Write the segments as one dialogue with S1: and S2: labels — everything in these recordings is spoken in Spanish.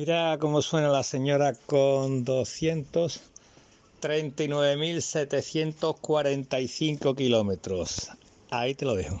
S1: Mira cómo suena la señora con 239.745 kilómetros. Ahí te lo dejo.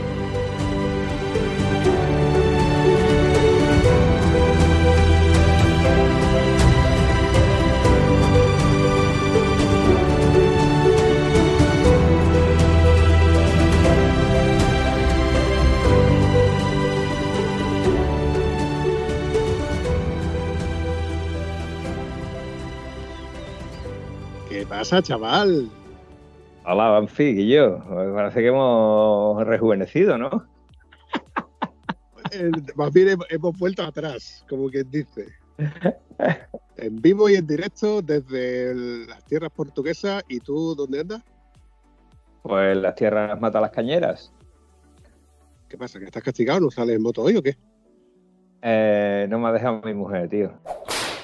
S2: Pasa, chaval?
S3: Hola, Banfi, y yo. Parece que hemos rejuvenecido, ¿no?
S2: Más bien hem- hemos vuelto atrás, como quien dice. En vivo y en directo desde las tierras portuguesas. ¿Y tú dónde andas?
S3: Pues las tierras mata las cañeras.
S2: ¿Qué pasa? ¿Que estás castigado? ¿No sales en moto hoy o qué?
S3: Eh, no me ha dejado mi mujer, tío.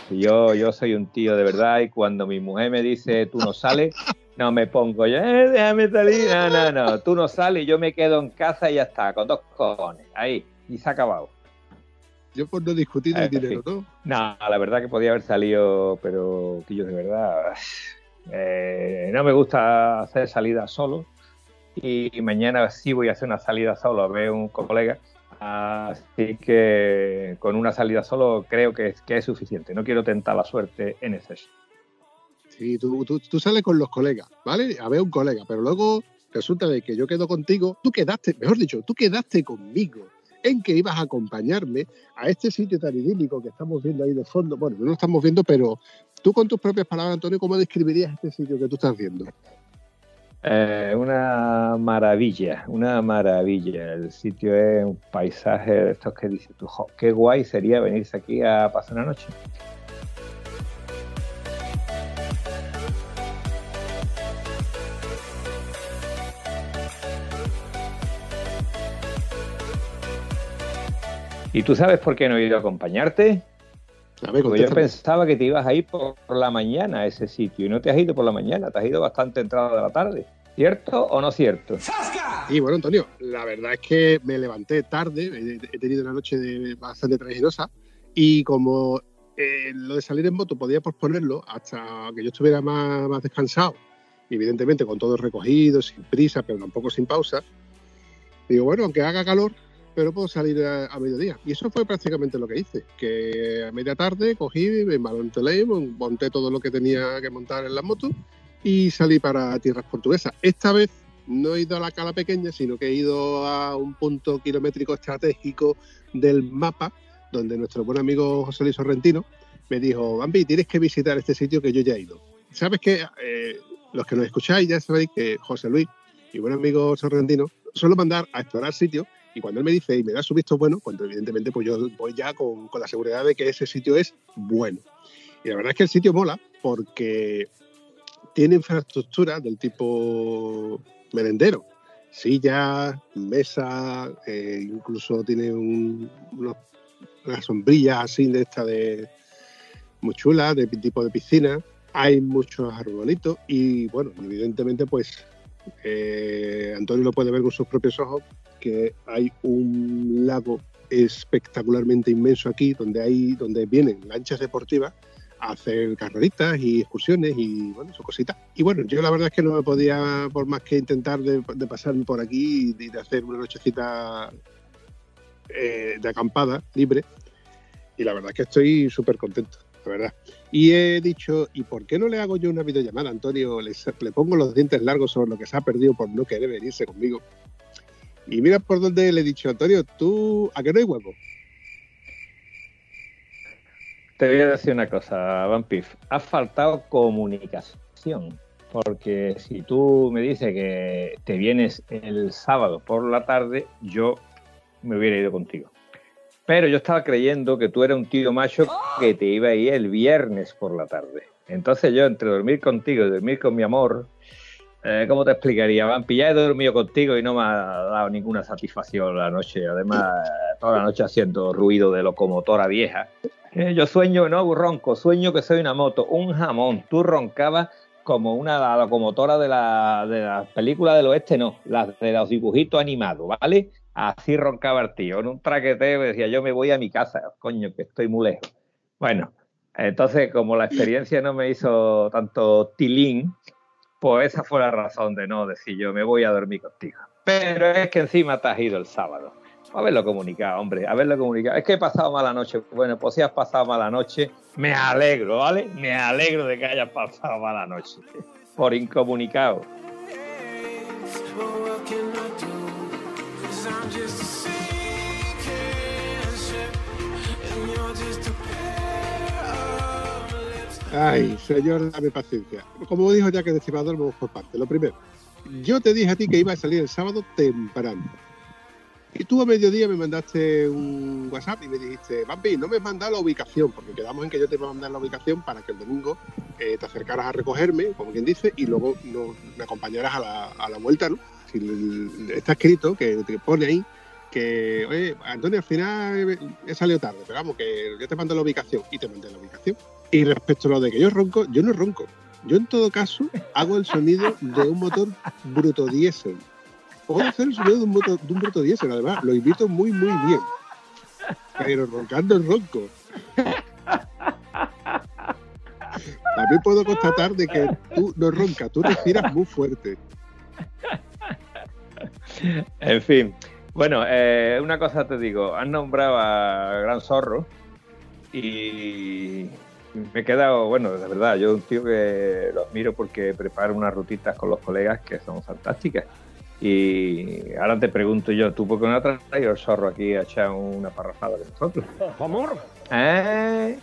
S3: Yo, yo soy un tío de verdad y cuando mi mujer me dice tú no sales, no me pongo yo, eh, déjame salir. No, no, no. Tú no sales, yo me quedo en casa y ya está, con dos cojones. Ahí, y se ha acabado.
S2: Yo por no discutir el
S3: Eh,
S2: dinero. ¿no?
S3: No, la verdad que podía haber salido, pero que yo de verdad eh, no me gusta hacer salidas solo y mañana sí voy a hacer una salida solo a ver un colega, así que con una salida solo creo que es, que es suficiente. No quiero tentar la suerte en exceso.
S2: Sí, tú, tú, tú sales con los colegas, ¿vale? A ver un colega, pero luego resulta de que yo quedo contigo. Tú quedaste, mejor dicho, tú quedaste conmigo en que ibas a acompañarme a este sitio tan idílico que estamos viendo ahí de fondo. Bueno, no lo estamos viendo, pero tú con tus propias palabras, Antonio, ¿cómo describirías este sitio que tú estás viendo?
S3: Eh, una maravilla, una maravilla. El sitio es un paisaje de estos que dices tú, "Jo, qué guay sería venirse aquí a pasar una noche. ¿Y tú sabes por qué no he ido a acompañarte?
S2: A ver,
S3: Porque yo pensaba que te ibas a ir por la mañana a ese sitio y no te has ido por la mañana, te has ido bastante entrada de la tarde. ¿Cierto o no cierto?
S2: Y bueno, Antonio, la verdad es que me levanté tarde, he, tenido una noche de- bastante traginosa y como eh, lo de salir en moto podía posponerlo hasta que yo estuviera más, más descansado, evidentemente con todo recogido, sin prisa, pero tampoco sin pausa, digo, bueno, aunque haga calor, pero puedo salir a, a mediodía. Y eso fue prácticamente lo que hice, que a media tarde cogí, me monté todo lo que tenía que montar en la moto y salí para tierras portuguesas. Esta vez no he ido a la cala pequeña, sino que he ido a un punto kilométrico estratégico del mapa, donde nuestro buen amigo José Luis Sorrentino me dijo, Bambi, tienes que visitar este sitio que yo ya he ido. ¿Sabes que los que nos escucháis ya sabéis que José Luis, mi buen amigo Sorrentino, suelo mandar a explorar sitios y cuando él me dice y me da su visto bueno, cuando evidentemente pues yo voy ya con, con la seguridad de que ese sitio es bueno. Y la verdad es que el sitio mola porque tiene infraestructura del tipo merendero. Sillas, mesas, eh, incluso tiene un, unos- unas sombrillas así de esta de muy chulas, de tipo de piscina. Hay muchos arbolitos y bueno, evidentemente pues eh, Antonio lo puede ver con sus propios ojos que hay un lago espectacularmente inmenso aquí donde hay donde vienen lanchas deportivas hacer carreritas y excursiones y bueno, sus cositas. Y bueno, yo la verdad es que no me podía, por más que intentar de, pasarme por aquí y de hacer una nochecita eh, de acampada libre. Y la verdad es que estoy súper contento, la verdad. Y he dicho, ¿y por qué no le hago yo una videollamada, Antonio? Le, le pongo los dientes largos sobre lo que se ha perdido por no querer venirse conmigo. Y mira por dónde le he dicho, Antonio, tú, ¿a qué no hay huevo?
S3: Te voy a decir una cosa, Vampif. Ha faltado comunicación. porque si tú me dices que te vienes el sábado por la tarde, yo me hubiera ido contigo. Pero yo estaba creyendo que tú eras un tío macho que te iba a ir el viernes por la tarde. Entonces yo entre dormir contigo y dormir con mi amor, eh, ¿cómo te explicaría? Vampilla, ya he dormido contigo y no me ha dado ninguna satisfacción la noche. Además, toda la noche haciendo ruido de locomotora vieja. Eh, yo sueño, no ronco, sueño que soy una moto, un jamón. Tú roncabas como una locomotora de la, de las películas del oeste, no, de los dibujitos animados, ¿vale? Así roncaba el tío, en un traqueteo decía, yo me voy a mi casa, coño, que estoy muy lejos. Bueno, entonces como la experiencia no me hizo tanto tilín, pues esa fue la razón de no decir yo me voy a dormir contigo. Pero es que encima te has ido el sábado. Haberlo comunicado, hombre, haberlo comunicado. Es que he pasado mala noche. Bueno, pues si has pasado mala noche, me alegro, ¿vale? Me alegro de que hayas pasado mala noche. Por incomunicado.
S2: Ay, señor, dame paciencia. Como dijo ya que decimador, vamos por parte. Lo primero, yo te dije a ti que iba a salir el sábado temprano. Y tú a mediodía me mandaste un WhatsApp y me dijiste, Bambi, no me has mandado la ubicación, porque quedamos en que yo te iba a mandar la ubicación para que el domingo eh, te acercaras a recogerme, como quien dice, y luego me acompañaras a la, a la vuelta, ¿no? Si está escrito, que te pone ahí, que, oye, Antonio, al final he salido tarde, pero vamos, que yo te mando la ubicación y te mandé la ubicación. Y respecto a lo de que yo ronco, yo no ronco. Yo en todo caso hago el sonido de un motor bruto diésel. Puedo hacer el sonido de un, motor, de un bruto diésel, además, lo invito muy, muy bien. Pero roncando el ronco. También puedo constatar de que tú no roncas, tú respiras muy fuerte.
S3: En fin, bueno, eh, una cosa te digo, has nombrado a Gran Zorro y me he quedado, bueno, de verdad, yo un tío que lo admiro porque prepara unas rutitas con los colegas que son fantásticas. Y ahora te pregunto yo, ¿tú por qué no has traído el zorro aquí a echar una parrafada de nosotros?
S1: ¿Amor?
S3: ¿Eh?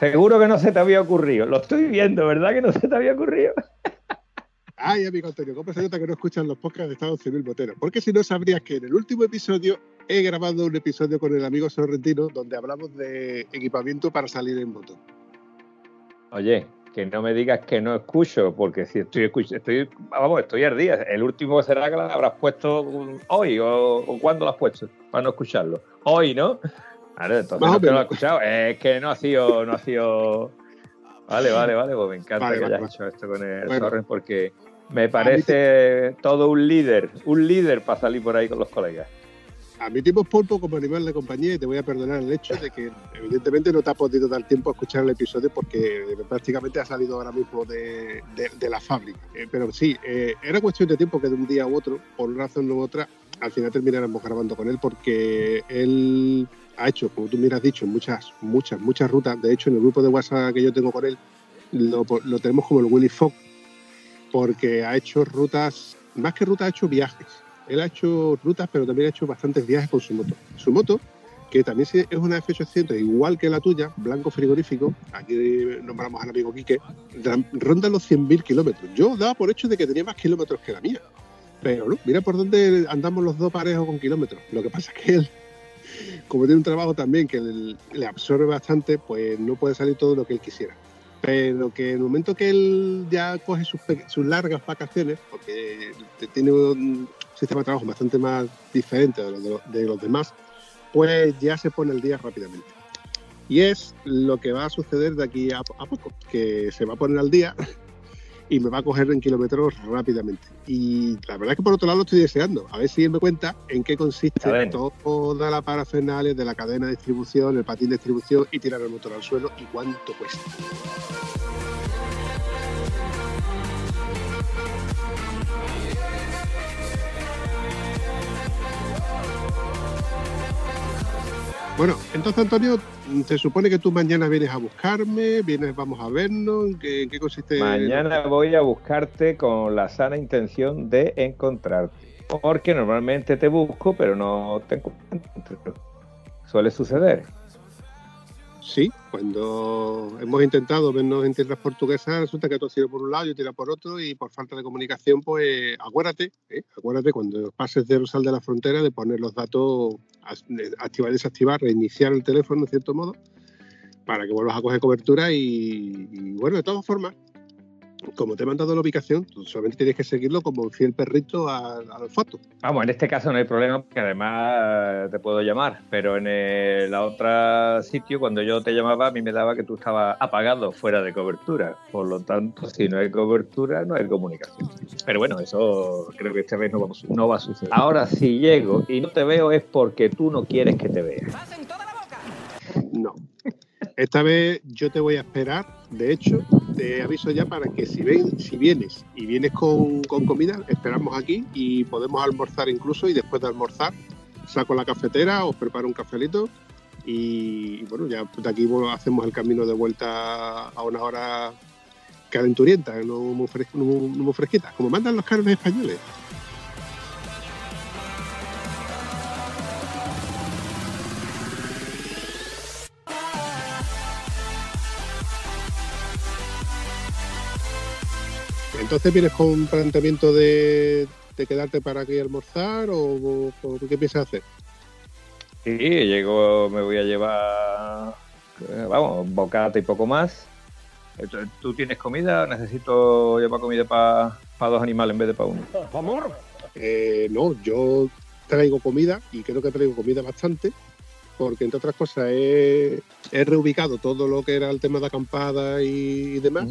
S3: Seguro que no se te había ocurrido. Lo estoy viendo, ¿verdad que no se te había ocurrido?
S2: Ay, amigo Antonio, ¿cómo se nota que no escuchan los podcasts de Estado Civil Botero? Porque si no sabrías que en el último episodio he grabado un episodio con el amigo Sorrentino donde hablamos de equipamiento para salir en moto.
S3: Oye, que no me digas que no escucho, porque si estoy escuchando, estoy, vamos, estoy al día. El último será que lo habrás puesto hoy o, o cuándo lo has puesto para no escucharlo. Hoy, ¿no? Vale, entonces no, no lo he escuchado. Es que no ha sido, no ha sido. Vale, vale, vale. Pues me encanta que hayas hecho esto con el bueno, porque me parece todo un líder, un líder para salir por ahí con los colegas.
S2: Admitimos pulpo como animal de compañía y te voy a perdonar el hecho de que evidentemente no te has podido dar tiempo a escuchar el episodio porque prácticamente ha salido ahora mismo de, de, la fábrica. Eh, pero sí, eh, era cuestión de tiempo que de un día u otro, por una razón u otra, al final termináramos grabando con él porque él ha hecho, como tú me has dicho, muchas, muchas, muchas rutas. De hecho, en el grupo de WhatsApp que yo tengo con él, lo, lo tenemos como el Willy Fogg, porque ha hecho rutas, más que rutas, ha hecho viajes. Él ha hecho rutas, pero también ha hecho bastantes viajes con su moto. Su moto, que también es una F800, igual que la tuya, blanco frigorífico, aquí nombramos al amigo Quique, ronda los 100.000 kilómetros. Yo daba por hecho de que tenía más kilómetros que la mía. Pero no, mira por dónde andamos los dos parejos con kilómetros. Lo que pasa es que él, como tiene un trabajo también que le, absorbe bastante, pues no puede salir todo lo que él quisiera pero que en el momento que él ya coge sus, sus, largas vacaciones, porque tiene sistema de trabajo bastante más diferente de los, de, de los, demás, pues ya se pone el día rápidamente. Y es lo que va a suceder de aquí a, a poco, que se va a poner al día y me va a coger en kilómetros rápidamente. Y la verdad es que por otro lado lo estoy deseando. A ver si él me cuenta en qué consiste toda la parafernalia de la cadena de distribución, el patín de distribución y tirar el motor al suelo y cuánto cuesta. Bueno, entonces Antonio, se supone que tú mañana vienes a buscarme, vienes, vamos a vernos, ¿en qué, en qué consiste?
S3: Mañana voy a buscarte con la sana intención de encontrarte, porque normalmente te busco, pero no te encuentro. Suele suceder.
S2: Sí, Cuando hemos intentado vernos en tierras portuguesas, resulta que tú tiras por un lado, yo tiro por otro, y por falta de comunicación, pues acuérdate, ¿eh? acuérdate cuando pases de Rosal de la Frontera de poner los datos, activar y desactivar, reiniciar el teléfono, en cierto modo, para que vuelvas a coger cobertura y bueno, de todas formas, como te he mandado la ubicación, tú solamente tienes que seguirlo como un fiel perrito al, olfato.
S3: Vamos, en este caso no hay problema porque además te puedo llamar, pero en el otro sitio, cuando yo te llamaba, a mí me daba que tú estabas apagado fuera de cobertura. Por lo tanto, si no hay cobertura, no hay comunicación. Pero bueno, eso creo que esta vez no va, no va a suceder. Ahora, si llego y no te veo es porque tú no quieres que te vea.
S2: No. Esta vez yo te voy a esperar. De hecho, te aviso ya para que si, ven, si vienes y vienes con, comida, esperamos aquí y podemos almorzar incluso. Y después de almorzar, saco la cafetera, os preparo un cafelito. Y, bueno, ya de aquí hacemos el camino de vuelta a una hora calenturienta, no muy, no fresquita, como mandan los carnes españoles. Entonces vienes con un planteamiento de, quedarte para aquí almorzar o, qué piensas hacer?
S3: Sí, llego, me voy a llevar, eh, vamos, bocata y poco más. ¿Tú tienes comida? ¿Necesito llevar comida para dos animales en vez de para uno?
S2: Amor. Eh, no, yo traigo comida y creo que traigo comida bastante porque entre otras cosas he, reubicado todo lo que era el tema de acampada y, demás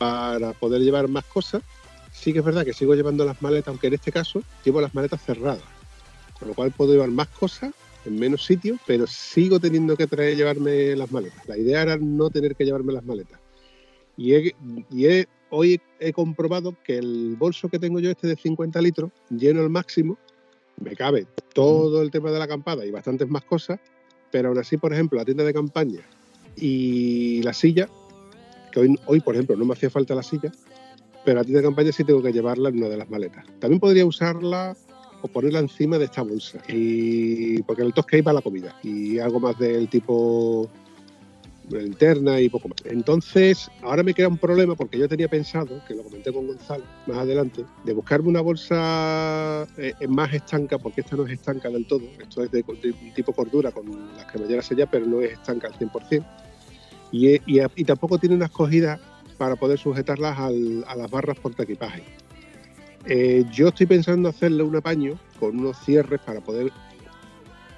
S2: para poder llevar más cosas. Sí que es verdad que sigo llevando las maletas, aunque en este caso llevo las maletas cerradas, con lo cual puedo llevar más cosas en menos sitios, pero sigo teniendo que traer llevarme las maletas. La idea era no tener que llevarme las maletas. Y, y hoy he comprobado que el bolso que tengo yo, este de 50 litros, lleno al máximo, me cabe todo el tema de la acampada y bastantes más cosas, pero aún así, por ejemplo, la tienda de campaña y la silla que hoy, hoy, por ejemplo, no me hacía falta la silla, pero a ti de campaña sí tengo que llevarla en una de las maletas. También podría usarla o ponerla encima de esta bolsa, y porque el tosque va la comida y algo más del tipo linterna y poco más. Entonces, ahora me queda un problema porque yo tenía pensado, que lo comenté con Gonzalo más adelante, de buscarme una bolsa eh, más estanca, porque esta no es estanca del todo, esto es de, tipo cordura con las que me llega a sellar, pero no es estanca al 100%. Y, tampoco tiene una escogida para poder sujetarlas a las barras porta-equipaje. Eh, yo estoy pensando hacerle un apaño con unos cierres para poder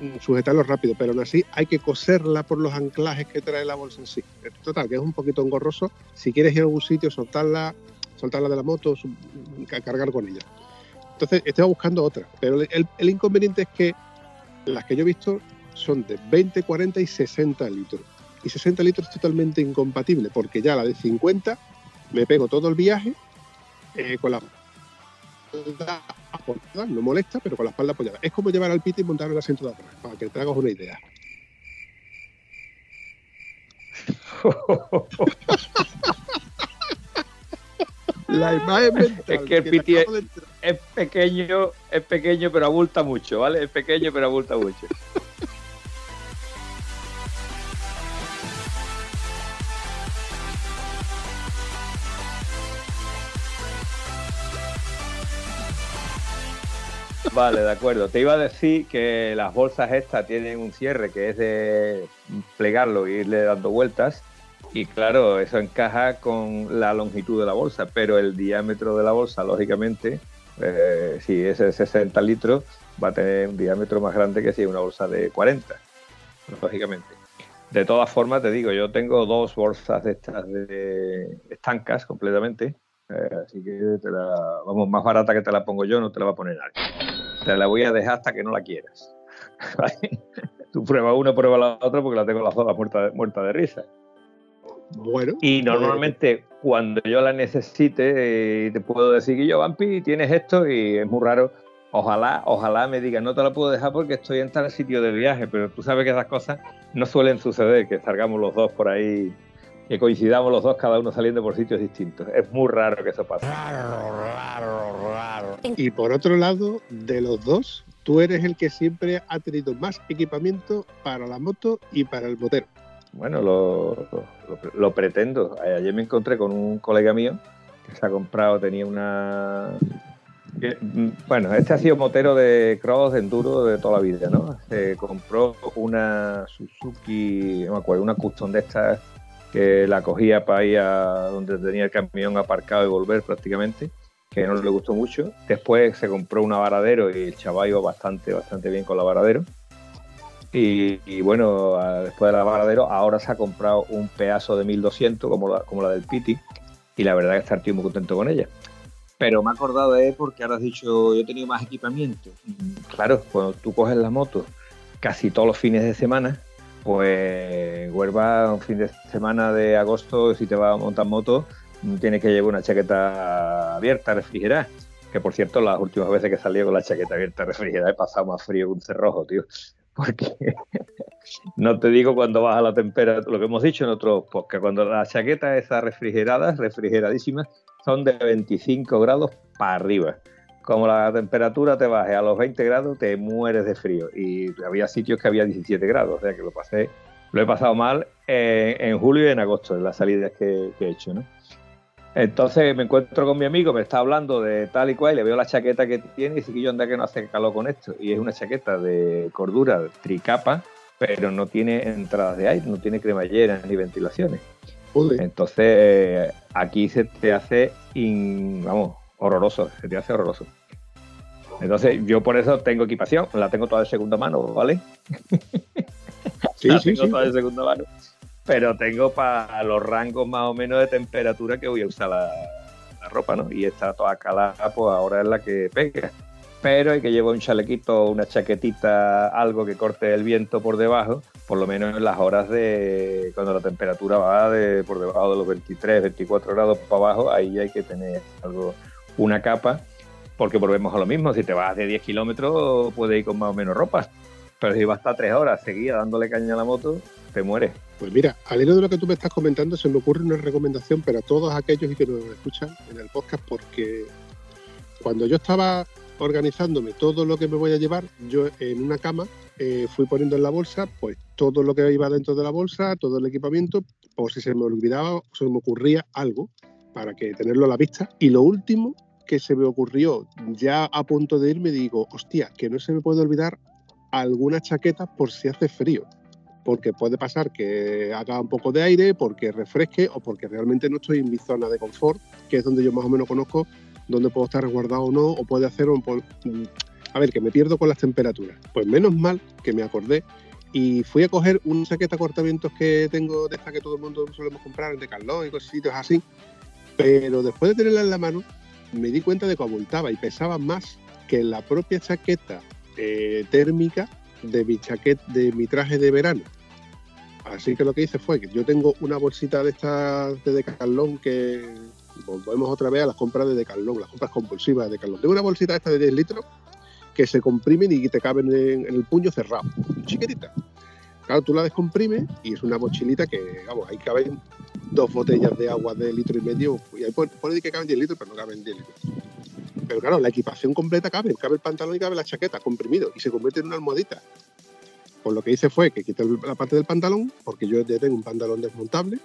S2: mm, sujetarlo rápido, pero aún así hay que coserla por los anclajes que trae la bolsa en sí. Total, que es un poquito engorroso. Si quieres ir a algún sitio, soltarla, soltarla de la moto, cargar con ella. Entonces, estoy buscando otra, pero el, el inconveniente es que las que yo he visto son de 20, 40 y 60 litros y 60 litros es totalmente incompatible, porque ya la de 50 me pego todo el viaje eh, con la espalda apoyada, no molesta, pero con la espalda apoyada. Es como llevar al piti y montar el asiento de atrás, para que te hagas una idea.
S3: la imagen mental es que el piti es, es pequeño, es pequeño pero abulta mucho, ¿vale? Es pequeño pero abulta mucho. Vale, de acuerdo. Te iba a decir que las bolsas estas tienen un cierre que es de plegarlo e irle dando vueltas. Y claro, eso encaja con la longitud de la bolsa, pero el diámetro de la bolsa, lógicamente, eh, si es de 60 litros, va a tener un diámetro más grande que si es una bolsa de 40, lógicamente. De todas formas, te digo, yo tengo dos bolsas de estas de estancas completamente, eh, así que vamos, más barata que te la pongo yo, no te la va a poner nadie. Te la voy a dejar hasta que no la quieras. Tú prueba una, prueba la otra porque la tengo las dos muerta, muerta de risa.
S2: Bueno.
S3: Y pues, normalmente cuando yo la necesite, eh, te puedo decir que yo, Vampi, tienes esto y es muy raro. Ojalá, ojalá me digan, no te la puedo dejar porque estoy en tal sitio de viaje, pero tú sabes que esas cosas no suelen suceder, que salgamos los dos por ahí que coincidamos los dos, cada uno saliendo por sitios distintos. Es muy raro que eso pase. Raro,
S2: raro, raro. Y por otro lado, de los dos, tú eres el que siempre ha tenido más equipamiento para la moto y para el motero.
S3: bueno, lo, lo, pretendo. Ayer me encontré con un colega mío que se ha comprado, tenía una... Bueno, este ha sido motero de cross, de enduro de toda la vida, ¿no? Se compró una Suzuki, no me acuerdo, una custom de estas que la cogía para ir a donde tenía el camión aparcado y volver prácticamente, que no le gustó mucho. Después se compró una varadero y el chaval iba bastante, bastante bien con la varadero. Y, bueno, después de la varadero, ahora se ha comprado un pedazo de 1200 como la, como la del Piti. Y la verdad es que estoy muy contento con ella. Pero me he acordado de él porque ahora has dicho, yo he tenido más equipamiento. Claro, cuando tú coges la moto casi todos los fines de semana, pues Huelva, un fin de semana de agosto, si te vas a montar moto, tienes que llevar una chaqueta abierta, refrigerada. Que por cierto, las últimas veces que salí con la chaqueta abierta refrigerada he pasado más frío que un cerrojo, tío. Porque no te digo cuando baja la temperatura, lo que hemos dicho en otros porque cuando la chaqueta esa refrigerada, refrigeradísima, son de 25 grados para arriba. Como la temperatura te baje a los 20 grados, te mueres de frío. Y había sitios que había 17 grados, o sea que lo pasé, lo he pasado mal en, julio y en agosto, en las salidas que, he hecho, ¿no? Entonces me encuentro con mi amigo, me está hablando de tal y cual, y le veo la chaqueta que tiene y dice que yo anda que no hace calor con esto. Y es una chaqueta de cordura, tricapa, pero no tiene entradas de aire, no tiene cremallera ni ventilaciones. Entonces aquí se te hace, vamos, horroroso, se te hace horroroso. Entonces yo por eso tengo equipación, la tengo toda de segunda mano, ¿vale? Sí, la tengo toda de segunda mano. Pero tengo para los rangos más o menos de temperatura que voy a usar la, la ropa, ¿no? Y está toda calada, pues ahora es la que pega pero hay que llevar un chalequito, una chaquetita, algo que corte el viento por debajo, por lo menos en las horas de cuando la temperatura va de por debajo de los 23, 24 grados para abajo, ahí hay que tener algo, una capa, porque volvemos a lo mismo, si te vas de 10 kilómetros puedes ir con más o menos ropa, pero si vas hasta 3 horas seguidas dándole caña a la moto, te mueres.
S2: Pues mira, al hilo de lo que tú me estás comentando, se me ocurre una recomendación para todos aquellos que nos escuchan en el podcast, porque cuando yo estaba organizándome todo lo que me voy a llevar, yo en una cama eh, fui poniendo en la bolsa pues todo lo que iba dentro de la bolsa, todo el equipamiento, por si se me olvidaba o se me ocurría algo para que tenerlo a la vista. Y lo último que se me ocurrió ya a punto de irme, digo, hostia, que no se me puede olvidar alguna chaqueta por si hace frío. Porque puede pasar que haga un poco de aire, porque refresque o porque realmente no estoy en mi zona de confort, que es donde yo más o menos conozco dónde puedo estar resguardado o no, o puede hacer un... A ver, que me pierdo con las temperaturas. Pues menos mal que me acordé y fui a coger una chaqueta cortavientos que tengo de esta que todo el mundo solemos comprar, de Carlos y cositos así. Pero después de tenerla en la mano, me di cuenta de que abultaba y pesaba más que la propia chaqueta eh, térmica de mi chaqueta, de mi traje de verano. Así que lo que hice fue que yo tengo una bolsita de estas de Decathlon que volvemos otra vez a las compras de Decathlon, las compras compulsivas de Decathlon. Tengo una bolsita esta de 10 litros que se comprimen y te caben en, el puño cerrado, chiquitita. Claro, tú la descomprimes y es una mochilita que, vamos, ahí caben dos botellas de agua de litro y medio. Y ahí pone, que caben 10 litros, pero no caben 10 litros. Pero claro, la equipación completa cabe, cabe el pantalón y cabe la chaqueta, comprimido, y se convierte en una almohadita. Pues lo que hice fue que quité la parte del pantalón, porque yo ya tengo un pantalón desmontable,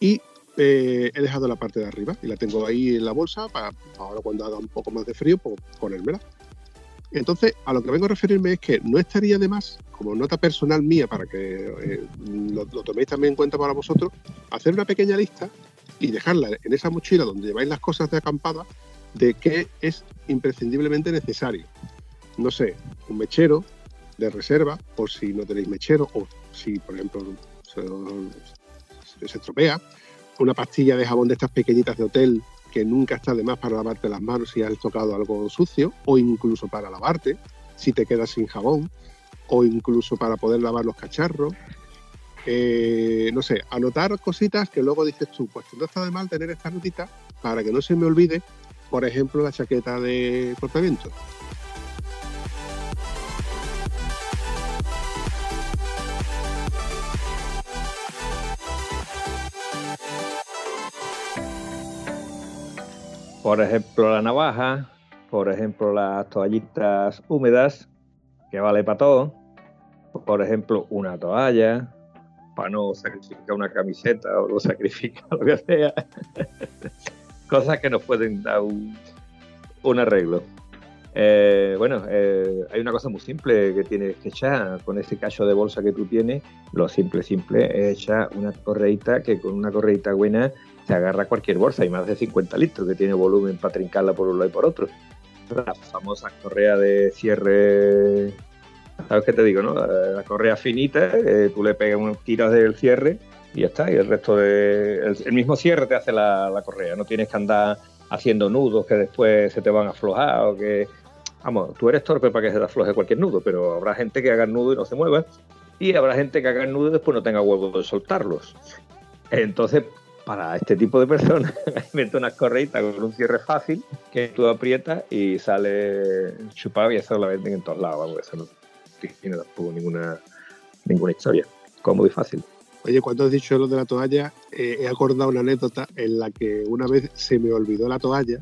S2: y eh, he dejado la parte de arriba y la tengo ahí en la bolsa para ahora cuando haga un poco más de frío, pues ponérmela. Entonces, a lo que vengo a referirme es que no estaría de más, como nota personal mía, para que eh, lo, toméis también en cuenta para vosotros, hacer una pequeña lista y dejarla en esa mochila donde lleváis las cosas de acampada de qué es imprescindiblemente necesario. No sé, un mechero de reserva, por si no tenéis mechero, o si, por ejemplo, se, se estropea, una pastilla de jabón de estas pequeñitas de hotel que nunca está de más para lavarte las manos si has tocado algo sucio, o incluso para lavarte si te quedas sin jabón, o incluso para poder lavar los cacharros. Eh, no sé, anotar cositas que luego dices tú, pues no está de mal tener esta notita para que no se me olvide, por ejemplo, la chaqueta de cortamiento.
S3: Por ejemplo, la navaja, por ejemplo, las toallitas húmedas, que vale para todo. Por ejemplo, una toalla, para no sacrificar una camiseta o no sacrificar lo que sea. Cosas que nos pueden dar un, arreglo. Eh, bueno, eh, hay una cosa muy simple que tienes que echar con ese cacho de bolsa que tú tienes. Lo simple, simple es echar una correita que con una correita buena se agarra cualquier bolsa y más de 50 litros que tiene volumen para trincarla por un lado y por otro. La famosa correa de cierre ¿Sabes qué te digo, no? La, correa finita, tú le pegas un tiras del cierre y ya está. Y el resto de. El, mismo cierre te hace la, correa. No tienes que andar haciendo nudos que después se te van a aflojar o que. Vamos, tú eres torpe para que se te afloje cualquier nudo, pero habrá gente que haga el nudo y no se mueva. Y habrá gente que haga el nudo y después no tenga huevo de soltarlos. Entonces, para este tipo de personas, invento unas correitas con un cierre fácil que tú aprietas y sale chupado y eso la venden en todos lados. Vamos, eso no tiene tampoco ninguna, ninguna historia. Cómodo y fácil.
S2: Oye, cuando has dicho lo de la toalla, eh, he acordado una anécdota en la que una vez se me olvidó la toalla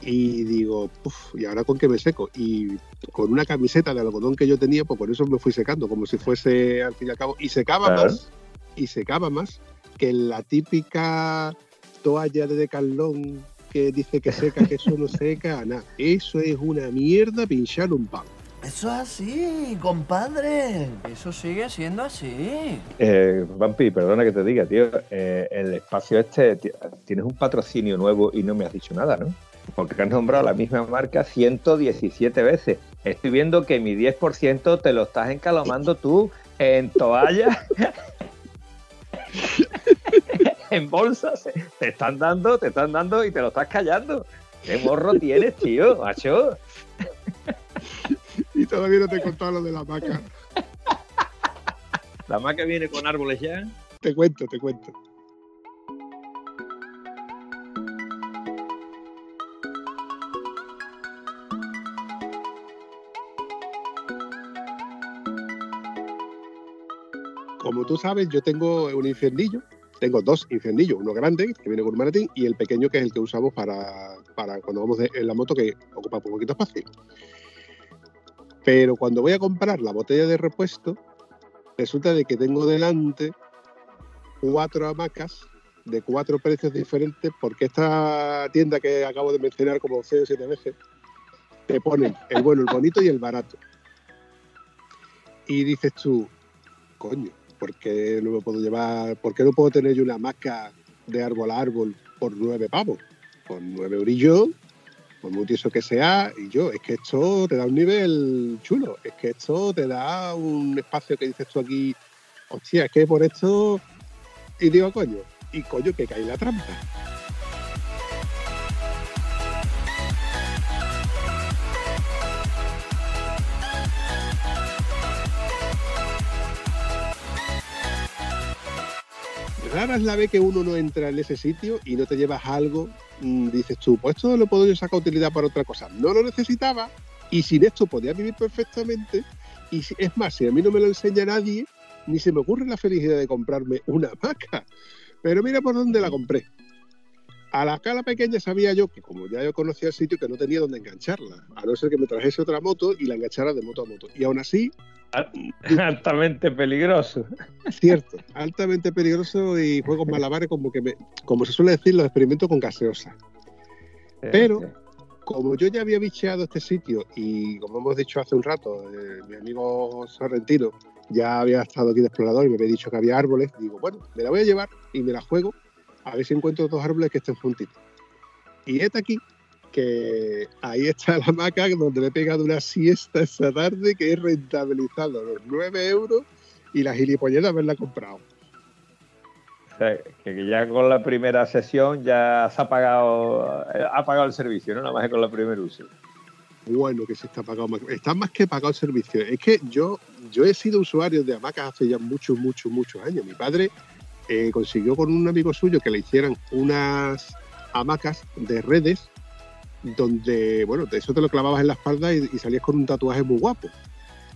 S2: y digo, uff, ¿y ahora con qué me seco? Y con una camiseta de algodón que yo tenía, pues por eso me fui secando, como si fuese al fin y al cabo. Y secaba más, y secaba más que la típica toalla de decalón que dice que seca, que eso no seca, nada. Eso es una mierda pinchar un pan.
S4: Eso es así, compadre. Eso sigue siendo así.
S3: Eh, Vampi, perdona que te diga, tío. Eh, el espacio este, tienes un patrocinio nuevo y no me has dicho nada, ¿no? Porque has nombrado la misma marca 117 veces. Estoy viendo que mi 10% te lo estás encalomando tú en toalla, en bolsas. Te están dando, te están dando y te lo estás callando. ¿Qué morro tienes, tío, macho?
S2: y todavía no te he contado lo de la maca.
S3: ¿La maca viene con árboles ya?
S2: Te cuento, te cuento. Como tú sabes, yo tengo un infiernillo, tengo dos infiernillos, uno grande que viene con un maletín y el pequeño que es el que usamos para, cuando vamos en la moto que ocupa un poquito espacio. Pero cuando voy a comprar la botella de repuesto, resulta de que tengo delante cuatro hamacas de cuatro precios diferentes, porque esta tienda que acabo de mencionar como 6 o 7 veces, te ponen el bueno, el bonito y el barato. Y dices tú, coño, ¿por qué no me puedo llevar, por qué no puedo tener yo una hamaca de árbol a árbol por nueve pavos? Por nueve eurillos por muy tieso que sea, y yo, es que esto te da un nivel chulo, es que esto te da un espacio que dices tú aquí, hostia, es que por esto, y digo, coño, y coño, que cae la trampa. Rara es la vez que uno no entra en ese sitio y no te llevas algo, mm, dices tú, pues esto lo puedo yo sacar utilidad para otra cosa. No lo necesitaba y sin esto podía vivir perfectamente. Y es más, si a mí no me lo enseña nadie, ni se me ocurre la felicidad de comprarme una vaca. Pero mira por dónde la compré. A la escala pequeña sabía yo que como ya yo conocía el sitio que no tenía dónde engancharla, a no ser que me trajese otra moto y la enganchara de moto a moto. Y aún así...
S3: Altamente peligroso.
S2: Cierto, altamente peligroso y juegos malabares como que me, como se suele decir, los experimentos con gaseosa. Pero como yo ya había bicheado este sitio y como hemos dicho hace un rato, eh, mi amigo Sorrentino ya había estado aquí de explorador y me había dicho que había árboles, digo, bueno, me la voy a llevar y me la juego a ver si encuentro dos árboles que estén juntitos. Y este aquí, que ahí está la hamaca donde le he pegado una siesta esa tarde que he rentabilizado los 9 euros y la gilipollez de haberla comprado.
S3: O sea, que ya con la primera sesión ya se ha pagado, eh, ha pagado el servicio, ¿no? Nada más que con la primera uso.
S2: Bueno, que se está pagado más. Está más que pagado el servicio. Es que yo, yo he sido usuario de hamacas hace ya muchos, muchos, muchos años. Mi padre eh, consiguió con un amigo suyo que le hicieran unas hamacas de redes donde, bueno, de eso te lo clavabas en la espalda y, salías con un tatuaje muy guapo.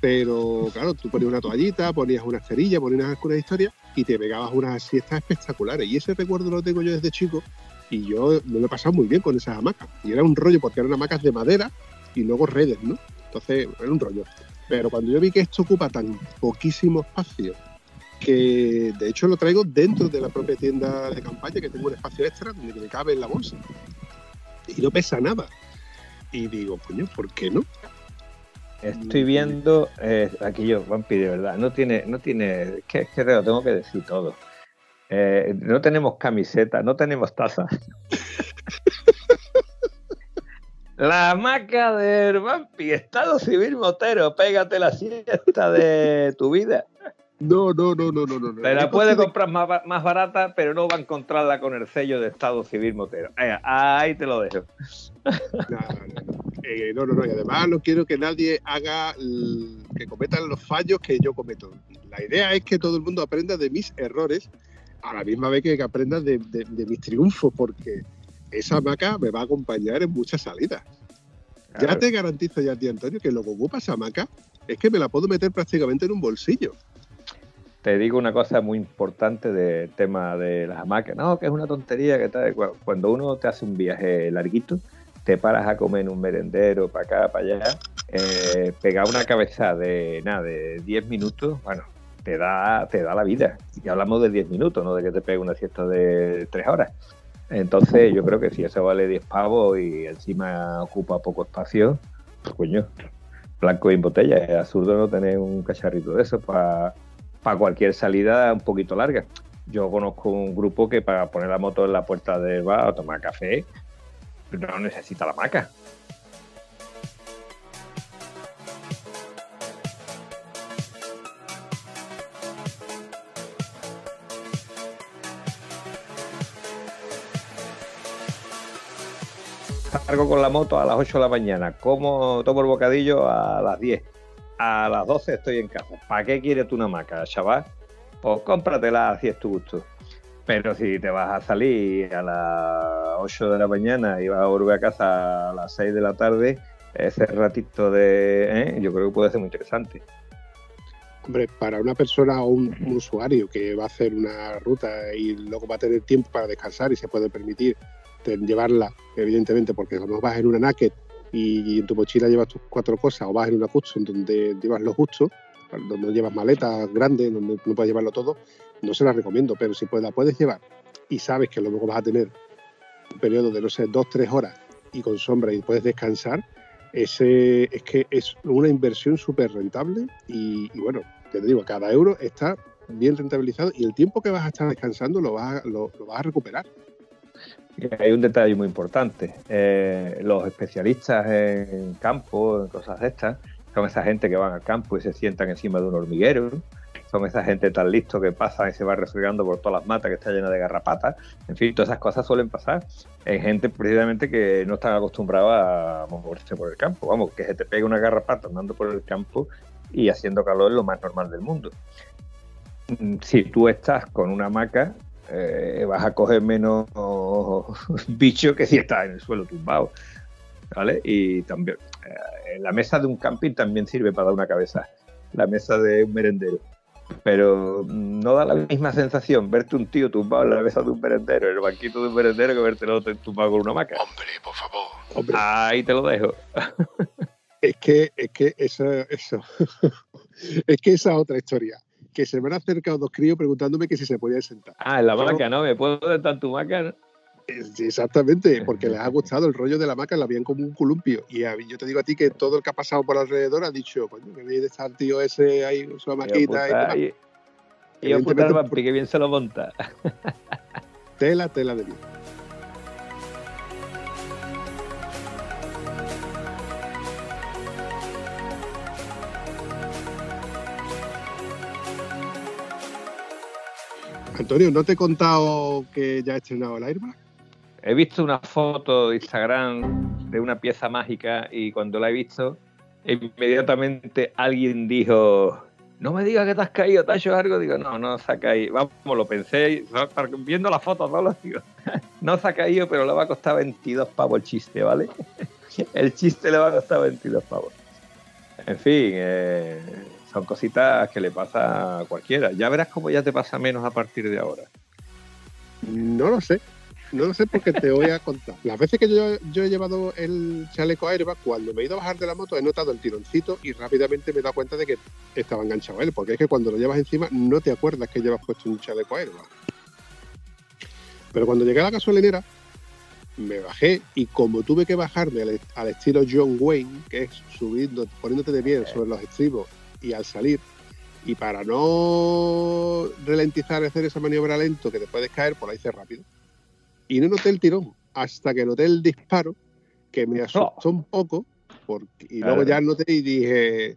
S2: Pero claro, tú ponías una toallita, ponías una cerilla, ponías alguna historia y te pegabas unas siestas espectaculares. Y ese recuerdo lo tengo yo desde chico y yo me lo he pasado muy bien con esas hamacas. Y era un rollo porque eran hamacas de madera y luego redes, ¿no? Entonces, era un rollo. Pero cuando yo vi que esto ocupa tan poquísimo espacio que de hecho lo traigo dentro de la propia tienda de campaña, que tengo un espacio extra donde me cabe en la bolsa. Y no pesa nada. Y digo, coño, ¿por qué no?
S3: Estoy viendo eh, aquí yo, Vampi, de verdad, no tiene, no tiene, que, es que te lo tengo que decir todo. Eh, no tenemos camiseta, no tenemos taza. La hamaca del Vampi, Estado Civil Motero, pégate la siesta de tu vida.
S2: No, no, no, no, no, no.
S3: Te la puede comprar más, más barata, pero no va a encontrarla con el sello de Estado Civil Motero. Eh, ahí te lo dejo.
S2: No, no, no. Eh, no, no, no. Y además no quiero que nadie haga, que cometan los fallos que yo cometo. La idea es que todo el mundo aprenda de mis errores, a la misma vez que aprenda de, de- de mis triunfos, porque esa hamaca me va a acompañar en muchas salidas. Ya te garantizo ya a ti, Antonio, que lo que ocupa esa hamaca es que me la puedo meter prácticamente en un bolsillo.
S3: Te digo una cosa muy importante del tema de las hamacas. No, que es una tontería que tal. Cu- Cuando uno te hace un viaje larguito, te paras a comer en un merendero para acá, para allá, eh, pegar una cabeza de nada, de 10 minutos, bueno, te da, te da la vida. Y hablamos de 10 minutos, no de que te pegue una siesta de 3 horas. Entonces, yo creo que si eso vale 10 pavos y encima ocupa poco espacio, pues coño, blanco y en botella. Es absurdo no tener un cacharrito de eso para para cualquier salida un poquito larga. Yo conozco un grupo que para poner la moto en la puerta del bar o tomar café no necesita la maca. Salgo con la moto a las 8 de la mañana, como tomo el bocadillo a las 10 a las 12 estoy en casa. ¿Para qué quieres tú una maca, chaval? Pues cómpratela si es tu gusto. Pero si te vas a salir a las 8 de la mañana y vas a volver a casa a las 6 de la tarde, ese ratito de... ¿eh? Yo creo que puede ser muy interesante.
S2: Hombre, para una persona o un, un usuario que va a hacer una ruta y luego va a tener tiempo para descansar y se puede permitir llevarla, evidentemente, porque como vas en una naked y, en tu mochila llevas tus cuatro cosas o vas en una custom donde llevas lo justo, donde llevas maletas grandes, donde no puedes llevarlo todo, no se la recomiendo, pero si pues la puedes llevar y sabes que luego vas a tener un periodo de, no sé, dos, tres horas y con sombra y puedes descansar, ese es que es una inversión súper rentable y, y, bueno, te digo, cada euro está bien rentabilizado y el tiempo que vas a estar descansando lo vas, lo, lo vas a recuperar.
S3: Hay un detalle muy importante. Eh, los especialistas en campo, en cosas de estas, son esa gente que van al campo y se sientan encima de un hormiguero. Son esa gente tan listo que pasan y se va refregando por todas las matas que está llena de garrapatas. En fin, todas esas cosas suelen pasar en gente precisamente que no están acostumbrada a moverse por el campo. Vamos, que se te pegue una garrapata andando por el campo y haciendo calor es lo más normal del mundo. Mm, Si tú estás con una hamaca, eh, vas a coger menos bicho que si estás en el suelo tumbado. ¿Vale? Y también eh, la mesa de un camping también sirve para dar una cabeza. La mesa de un merendero. Pero mm, no da la misma sensación verte un tío tumbado en la mesa de un merendero, en el banquito de un merendero, que verte el otro tumbado con una hamaca.
S5: Hombre, por favor.
S2: Hombre,
S3: Ahí te lo dejo.
S2: es que, es que eso, eso es que esa otra historia. Que se me han acercado dos críos preguntándome que si se podían sentar.
S3: Ah, en la hamaca, ¿no? ¿Me puedo sentar en tu hamaca? no?
S2: Sí, Exactamente, porque les ha gustado el rollo de la hamaca, la veían como un columpio. Y a- yo te digo a ti que todo el que ha pasado por alrededor ha dicho, coño, que viene estar tío ese ahí su hamaquita y
S3: y- y vampi, que bien se lo monta.
S2: Tela, tela de mí. Antonio, ¿no te he contado que ya he estrenado el Airbag?
S3: He visto una foto de Instagram de una pieza mágica y cuando la he visto, inmediatamente alguien dijo, no me digas que te has caído, te has hecho algo. Digo, no, no se ha caído. Vamos, lo pensé, viendo la foto, no lo digo. No se ha caído, pero le va a costar 22 pavos el chiste, ¿vale? El chiste le va a costar 22 pavos. En fin, eh, son cositas que le pasa a cualquiera. Ya verás cómo ya te pasa menos a partir de ahora.
S2: No lo sé. No lo sé porque te voy a contar. Las veces que yo, yo he llevado el chaleco airbag, cuando me he ido a bajar de la moto he notado el tironcito y rápidamente me he dado cuenta de que estaba enganchado a él, porque es que cuando lo llevas encima no te acuerdas que llevas puesto un chaleco airbag. Pero cuando llegué a la gasolinera, me bajé y como tuve que bajarme al, al estilo John Wayne, que es subiendo, poniéndote de pie sobre los estribos y al salir, y para no ralentizar y hacer esa maniobra lento que te puedes caer, pues la hice rápido. Y no noté el tirón hasta que noté el disparo, que me asustó un poco, porque, y luego ya noté y dije,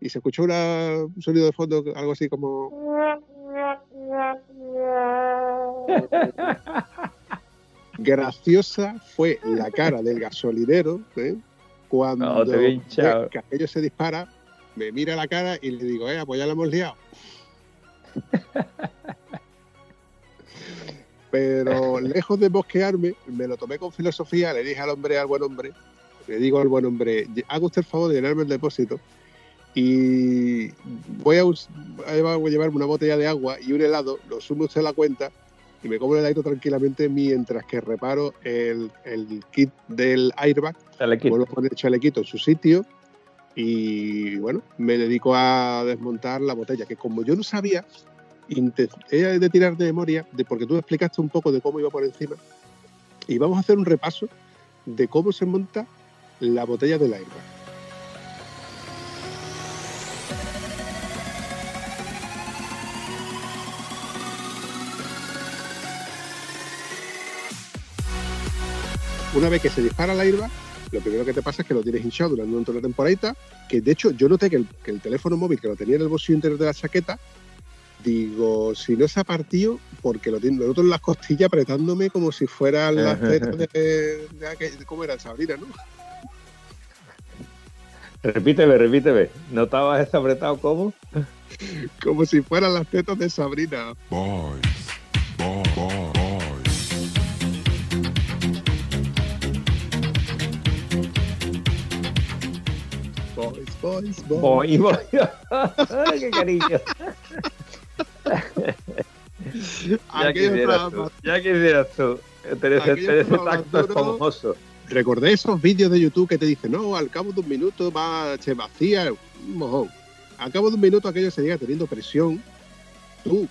S2: y se escuchó una- un sonido de fondo, algo así como... Graciosa fue la cara del gasolinero ¿eh? cuando
S3: No, te
S2: aquello se dispara, me mira la cara y le digo, eh, pues ya la hemos liado. Pero lejos de bosquearme, me lo tomé con filosofía, le dije al hombre, al buen hombre, le digo al buen hombre, haga usted el favor de llenarme el depósito y voy a, voy llevarme una botella de agua y un helado, lo sume usted a la cuenta y me como el heladito tranquilamente mientras que reparo el, el kit del airbag
S3: Chalequito.
S2: vuelvo a poner el chalequito en su sitio y bueno, me dedico a desmontar la botella, que como yo no sabía, intenté de tirar de memoria, de, porque tú explicaste un poco de cómo iba por encima, y vamos a hacer un repaso de cómo se monta la botella del airbag. Una vez que se dispara el airbag, lo primero que te pasa es que lo tienes hinchado durante una temporadita, que de hecho yo noté que el, que el teléfono móvil que lo tenía en el bolsillo interior de la chaqueta, digo, si no se ha partido, porque lo, tiene, lo noto en las costillas apretándome como si fueran las tetas de, ¿cómo era? Sabrina, ¿no?
S3: Repíteme, repíteme. ¿Notabas eso apretado cómo?
S2: Como si fueran las tetas de Sabrina.
S5: Boys. Boy, boy, boys.
S2: Boys, boys,
S3: ¡Qué cariño! Ya quisieras tú. Ya quisieras tú. Tener ese, tacto
S2: duro.
S3: esponjoso.
S2: Recordé esos vídeos de YouTube que te dicen, no, al cabo de un minuto va, se vacía un mojón. Al cabo de un minuto aquello seguía teniendo presión. Tú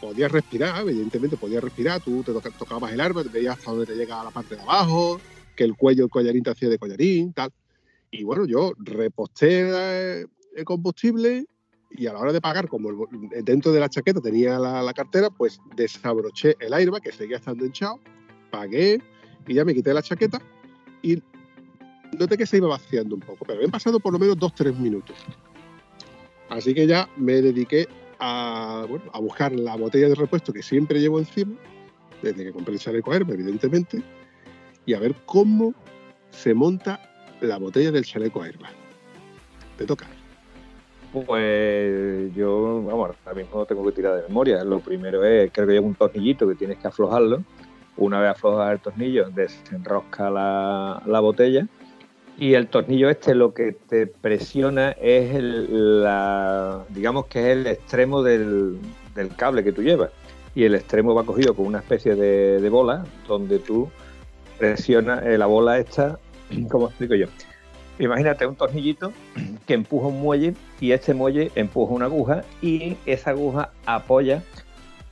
S2: podías respirar, evidentemente podías respirar, tú te toca- tocabas el arma, te veías hasta donde te llega a la parte de abajo, que el cuello, el collarín te hacía de collarín, tal. Y bueno, yo reposté eh, el combustible y a la hora de pagar, como dentro de la chaqueta tenía la, la cartera, pues desabroché el airbag que seguía estando hinchado, pagué y ya me quité la chaqueta y noté que se iba vaciando un poco, pero habían pasado por lo menos dos, tres minutos. Así que ya me dediqué a, bueno, a buscar la botella de repuesto que siempre llevo encima, desde que compré el chaleco airbag, evidentemente, y a ver cómo se monta la botella del chaleco airbag. Te toca.
S3: Pues yo, vamos, ahora mismo no tengo que tirar de memoria. Lo primero es, creo que lleva un tornillito que tienes que aflojarlo. Una vez aflojas el tornillo, desenrosca la, la botella. Y el tornillo este lo que te presiona es el, digamos que es el extremo del, del cable que tú llevas. Y el extremo va cogido con una especie de, de bola donde tú presionas eh, la bola esta, ¿cómo explico yo? Imagínate un tornillito que empuja un muelle y este muelle empuja una aguja y esa aguja apoya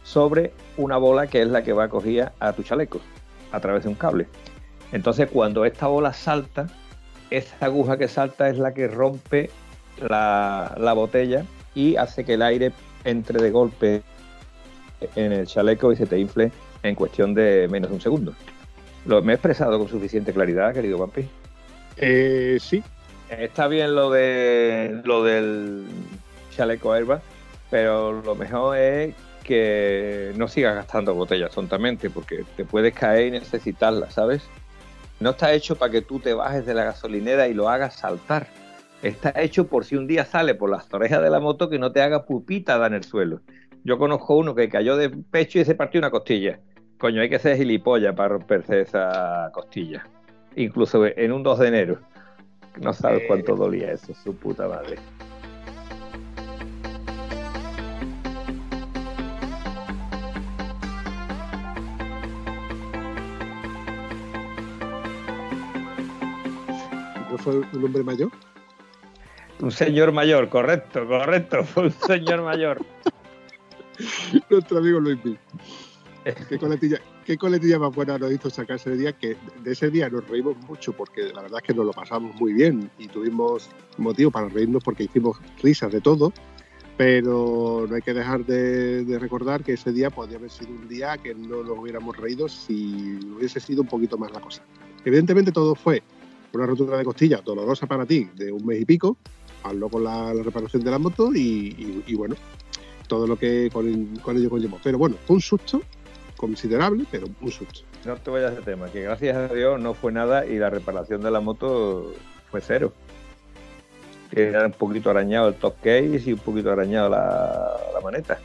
S3: sobre una bola que es la que va cogida a tu chaleco a través de un cable. Entonces cuando esta bola salta, esa aguja que salta es la que rompe la, la botella y hace que el aire entre de golpe en el chaleco y se te infle en cuestión de menos de un segundo. ¿Lo, ¿Me he expresado con suficiente claridad, querido Vampi?
S2: Eh, sí,
S3: Está bien lo de lo del chaleco airbag, pero lo mejor es que no sigas gastando botellas tontamente, porque te puedes caer y necesitarlas, ¿sabes? No está hecho para que tú te bajes de la gasolinera y lo hagas saltar. Está hecho por si un día sale por las orejas de la moto que no te haga pupitada en el suelo. Yo conozco uno que cayó de pecho y se partió una costilla coño, hay que ser gilipollas para romperse esa costilla. Incluso en un 2 de enero. No sabes cuánto eh. dolía eso, su puta madre.
S2: ¿No fue un hombre mayor?
S3: Un señor mayor, correcto, correcto, fue un señor mayor.
S2: Nuestro amigo Luis P. ¿Qué coletilla, qué coletilla más buena nos hizo sacar ese día? Que de ese día nos reímos mucho porque la verdad es que nos lo pasamos muy bien y tuvimos motivo para reírnos porque hicimos risas de todo. Pero no hay que dejar de, de recordar que ese día podría haber sido un día que no nos hubiéramos reído si hubiese sido un poquito más la cosa. Evidentemente todo fue una rotura de costilla dolorosa para ti de un mes y pico, hazlo con la, la reparación de la moto y, y- y bueno, todo lo que con, con ello conllevó. Pero bueno, fue un susto considerable, pero un susto.
S3: No te vayas de tema, que gracias a Dios no fue nada y la reparación de la moto fue cero. Era un poquito arañado el top case y un poquito arañado la, maneta.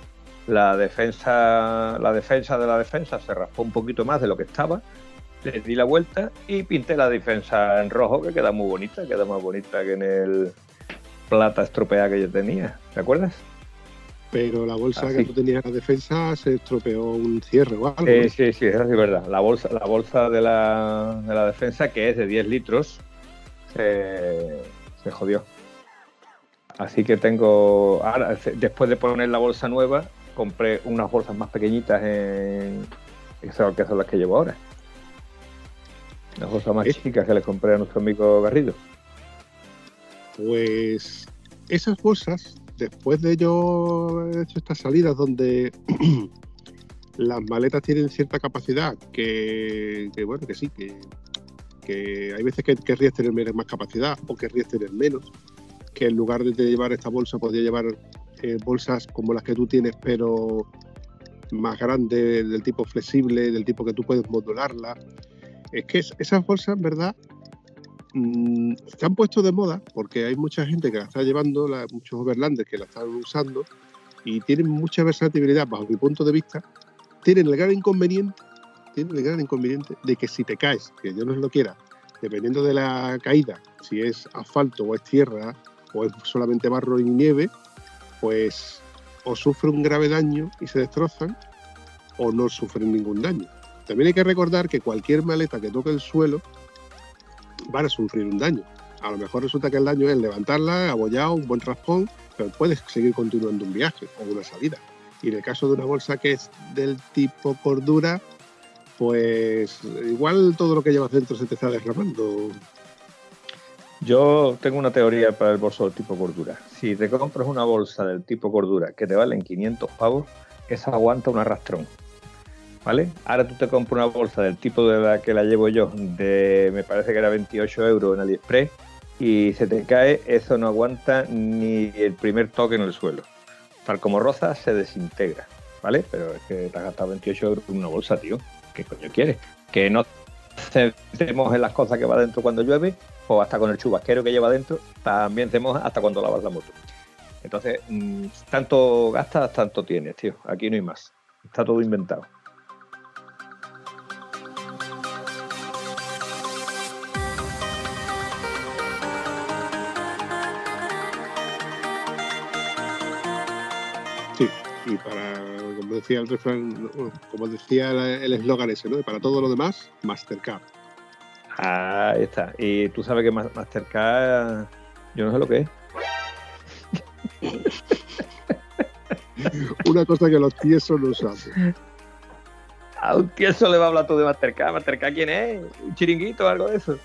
S3: La defensa, la defensa de la defensa se raspó un poquito más de lo que estaba. Le di la vuelta y pinté la defensa en rojo, que queda muy bonita, queda más bonita que en el plata estropeada que yo tenía. ¿Te acuerdas?
S2: Pero la bolsa
S3: Ah,
S2: que tú tenías en la defensa se estropeó un cierre o algo.
S3: Sí,
S2: ¿no?
S3: sí, sí, eso sí es verdad. La bolsa, la bolsa de, la, de la defensa, que es de 10 litros, se, se jodió. Así que tengo. Ahora, después de poner la bolsa nueva, compré unas bolsas más pequeñitas en. Que son las que llevo ahora. Las bolsas más
S2: ¿Eh?
S3: chicas que le compré a nuestro amigo Garrido.
S2: Pues esas bolsas, después de yo haber hecho estas salidas donde las maletas tienen cierta capacidad, que, bueno, que sí, que, hay veces que querrías tener más capacidad o querrías tener menos, que en lugar de llevar esta bolsa podría llevar eh, bolsas como las que tú tienes, pero más grandes, del tipo flexible, del tipo que tú puedes modularla. Es que es- esas bolsas, en verdad, mm, se han puesto de moda porque hay mucha gente que la está llevando, muchos overlanders que la están usando y tienen mucha versatilidad bajo mi punto de vista. Tienen el gran inconveniente, tienen el gran inconveniente de que si te caes, que Dios no lo quiera, dependiendo de la caída, si es asfalto o es tierra o es solamente barro y nieve, pues o sufre un grave daño y se destrozan o no sufren ningún daño. También hay que recordar que cualquier maleta que toque el suelo van a sufrir un daño. A lo mejor resulta que el daño es levantarla, abollado, un buen raspón, pero puedes seguir continuando un viaje o una salida. Y en el caso de una bolsa que es del tipo cordura, pues igual todo lo que llevas dentro se te está derramando.
S3: Yo tengo una teoría para el bolso del tipo cordura. Si te compras una bolsa del tipo cordura que te valen 500 pavos, esa aguanta un arrastrón. ¿Vale? Ahora tú te compras una bolsa del tipo de la que la llevo yo, de me parece que era 28 euros en AliExpress, y se te cae, eso no aguanta ni el primer toque en el suelo. Tal como roza, se desintegra. ¿Vale? Pero es que te has gastado 28 euros en una bolsa, tío. ¿Qué coño quieres? Que no hacemos en las cosas que va dentro cuando llueve, o hasta con el chubasquero que lleva dentro, también se moja hasta cuando lavas la moto. Entonces, mm, tanto gastas, tanto tienes, tío. Aquí no hay más. Está todo inventado.
S2: Sí, y para, como decía el refrán, como decía el eslogan ese, ¿no? Para todo lo demás, Mastercard.
S3: Ahí está. Y tú sabes que Ma- Mastercard, yo no sé lo que es.
S2: Una cosa que los tiesos no saben.
S3: A un tieso le va a hablar tú de Mastercard. ¿Mastercard quién es? ¿Un chiringuito o algo de eso?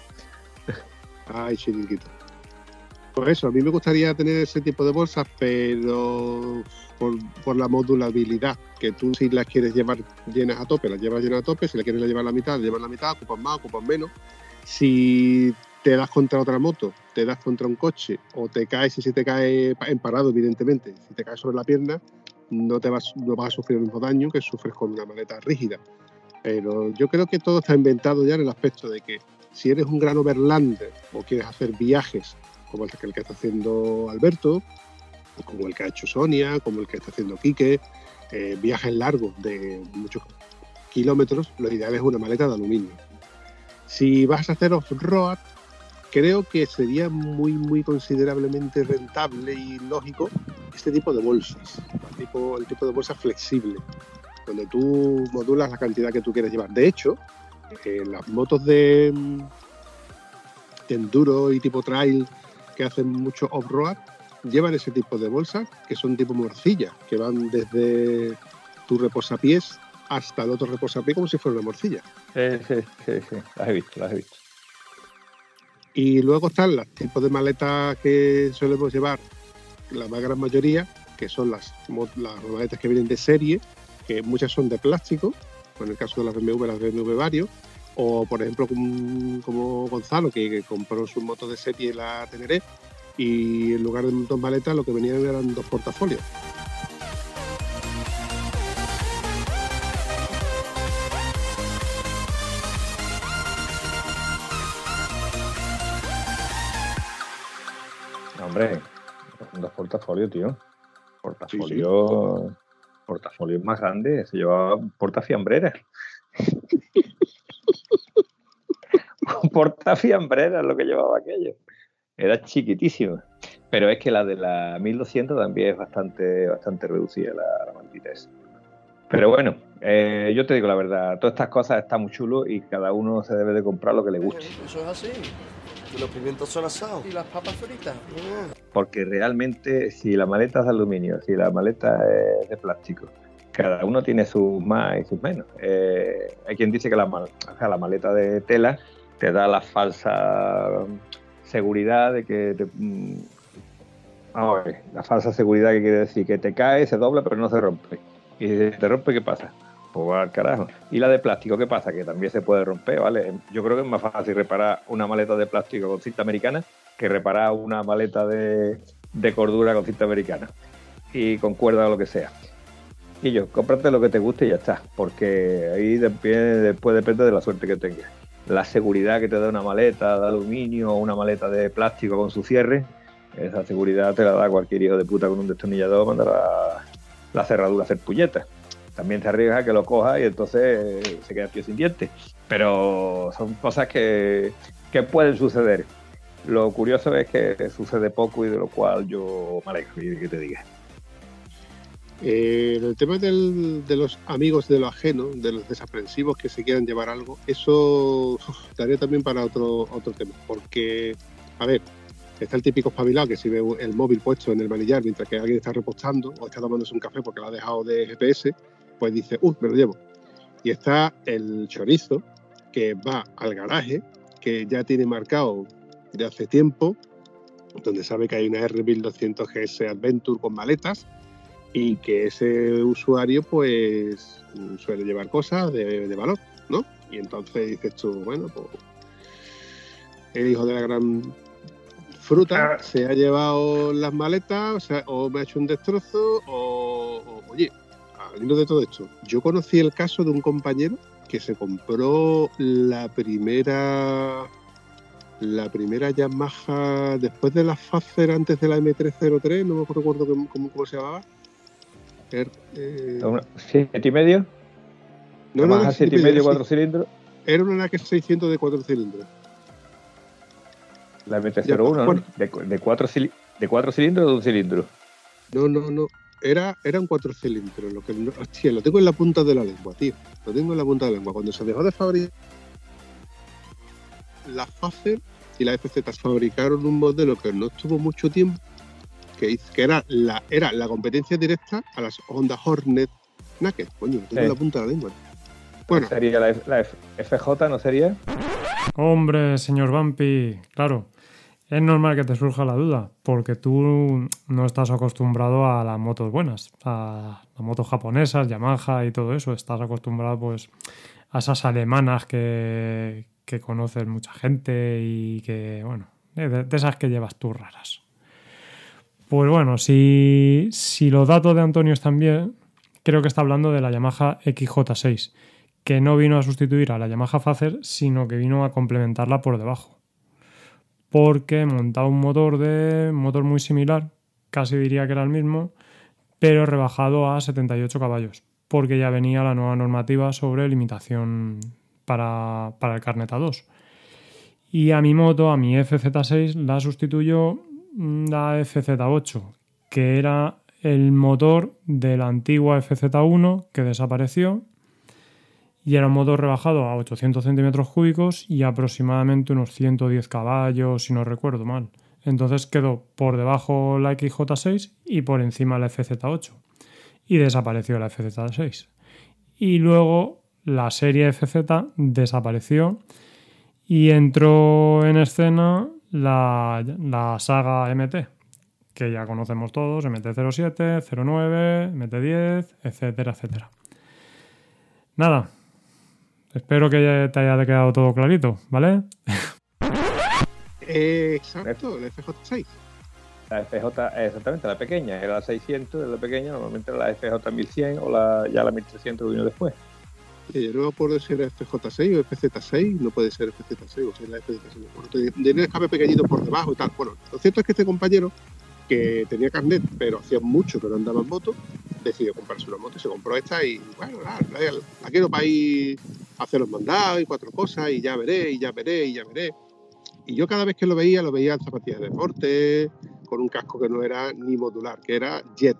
S2: Ay, chiringuito. Pues eso, a mí me gustaría tener ese tipo de bolsas, pero por, por la modulabilidad, que tú si las quieres llevar llenas a tope, las llevas llenas a tope, si la quieres llevar la mitad, llevas la mitad, ocupas más, ocupas menos. Si te das contra otra moto, te das contra un coche o te caes y si te cae en parado, evidentemente, si te caes sobre la pierna, no, te vas, no vas a sufrir el mismo daño que sufres con una maleta rígida. Pero yo creo que todo está inventado ya en el aspecto de que si eres un gran overlander o quieres hacer viajes como el que, el que está haciendo Alberto, como el que ha hecho Sonia, como el que está haciendo Quique, eh, viajes largos de muchos kilómetros, lo ideal es una maleta de aluminio. Si vas a hacer off-road, creo que sería muy, muy considerablemente rentable y lógico este tipo de bolsas, el tipo, de bolsas flexible, donde tú modulas la cantidad que tú quieres llevar. De hecho, eh, las motos de enduro y tipo trail que hacen mucho off-road, llevan ese tipo de bolsas que son tipo morcilla, que van desde tu reposapiés hasta el otro reposapiés como si fuera una morcilla.
S3: Sí, sí, sí, sí. Las he visto, las he visto.
S2: Y luego están los tipos de maletas que solemos llevar, la más gran mayoría, que son las, las maletas que vienen de serie, que muchas son de plástico, en el caso de las BMW, las BMW varios, o por ejemplo como, como Gonzalo, que, que compró su moto de serie, la Teneré, y en lugar de dos maletas lo que venían eran dos portafolios.
S3: Hombre, dos portafolios, tío. Portafolio. Portafolio más grande, se llevaba un portafiambrera es lo que llevaba aquello. Era chiquitísimo. Pero es que la de la 1200 también es bastante, bastante reducida, la, la maldita esa. Pero bueno, eh, yo te digo la verdad, todas estas cosas están muy chulo y cada uno se debe de comprar lo que le guste.
S4: Eso es así.
S6: Y los pimientos son asados.
S4: ¿Y las papas fritas?
S3: porque realmente si la maleta es de aluminio, si la maleta es de plástico, cada uno tiene sus más y sus menos. Eh, hay quien dice que la, o sea, la maleta de tela te da la falsa seguridad de que te, mm, vamos a ver, la falsa seguridad que quiere decir que te cae, se dobla pero no se rompe. Y si te rompe, ¿qué pasa? Pues va al carajo. Y la de plástico, ¿qué pasa? Que también se puede romper, ¿vale? Yo creo que es más fácil reparar una maleta de plástico con cinta americana que reparar una maleta de, de cordura con cinta americana y con cuerda o lo que sea. Y yo, cómprate lo que te guste y ya está, porque ahí después depende de la suerte que tengas. La seguridad que te da una maleta de aluminio o una maleta de plástico con su cierre, esa seguridad te la da cualquier hijo de puta con un destornillador mandar la, cerradura a hacer puñetas. También te arriesga a que lo cojas y entonces se queda tío sin dientes. Pero son cosas que, que pueden suceder. Lo curioso es que sucede poco y de lo cual yo me alegro y que te diga.
S2: Eh, el tema de los amigos de lo ajeno, de los desaprensivos que se quieran llevar algo, eso daría también para otro, otro tema. Porque, a ver, está el típico espabilado que si ve el móvil puesto en el manillar mientras que alguien está repostando o está tomándose un café porque lo ha dejado de GPS, pues dice, uff, me lo llevo. Y está el chorizo que va al garaje, que ya tiene marcado de hace tiempo, donde sabe que hay una R1200 GS Adventure con maletas y que ese usuario pues suele llevar cosas de, de valor, ¿no? Y entonces dices tú, bueno, pues el hijo de la gran fruta
S3: Ah.
S2: se ha llevado las maletas o, sea, o me ha hecho un destrozo o, o- oye, al hilo de todo esto, yo conocí el caso de un compañero que se compró la primera la primera Yamaha después de la Fazer antes de la M303, no me cómo, cómo- cómo se llamaba. Eh,
S3: ¿Siete y medio?
S2: no, no,
S3: ¿Más
S2: era
S3: a siete y medio, cuatro cilindros?
S2: Era una NX600 de cuatro cilindros.
S3: La MT-01, ¿no?
S2: bueno.
S3: De, cu- de, cuatro ¿De cuatro cilindros o de un cilindro?
S2: No, no, no. Era, eran cuatro cilindros. Lo que hostia, lo tengo en la punta de la lengua, tío. Lo tengo en la punta de la lengua. Cuando se dejó de fabricar la Fazer y la FZ fabricaron un modelo que no estuvo mucho tiempo, que, era, la, era la competencia directa a las Honda Hornet Naked. Coño, tengo
S3: Sí.
S2: la punta de la lengua. Bueno,
S3: ¿Sería la, F- la F- FJ, no sería?
S7: Hombre, señor Vampi, claro. Es normal que te surja la duda, porque tú no estás acostumbrado a las motos buenas, a las motos japonesas, Yamaha y todo eso. Estás acostumbrado pues a esas alemanas que, que conoces mucha gente y que, bueno, de, de esas que llevas tú raras. Pues bueno, si, si los datos de Antonio están bien, creo que está hablando de la Yamaha XJ6, que no vino a sustituir a la Yamaha Fazer, sino que vino a complementarla por debajo. Porque montaba un motor de motor muy similar, casi diría que era el mismo, pero rebajado a 78 caballos, porque ya venía la nueva normativa sobre limitación para, para el carnet A2. Y a mi moto, a mi FZ6, la sustituyó la FZ8, que era el motor de la antigua FZ1 que desapareció y era un motor rebajado a 800 centímetros cúbicos y aproximadamente unos 110 caballos, si no recuerdo mal. Entonces quedó por debajo la XJ6 y por encima la FZ8. Y desapareció la FZ6. Y luego la serie FZ desapareció y entró en escena la, la saga MT, que ya conocemos todos, MT-07, 09, MT-10, etcétera, etcétera. Nada, espero que te haya quedado todo clarito, ¿vale?
S2: Eh, exacto, el FJ6.
S3: La FJ, exactamente, la pequeña, era la 600, era la pequeña, normalmente era la FJ 1100 o la, ya la 1300 que vino después.
S2: Eh, yo no me acuerdo si era FJ6 o FZ6, no puede ser FZ6 o sea, la FZ6. Bueno, tenía el escape pequeñito por debajo y tal. Bueno, lo cierto es que este compañero, que tenía carnet, pero hacía mucho que no andaba en moto, decidió comprarse una moto y se compró esta y, bueno, la, la, la quiero para ir a hacer los mandados y cuatro cosas y ya veré, y ya veré, y ya veré. Y yo cada vez que lo veía, lo veía en zapatillas de deporte, con un casco que no era ni modular, que era jet.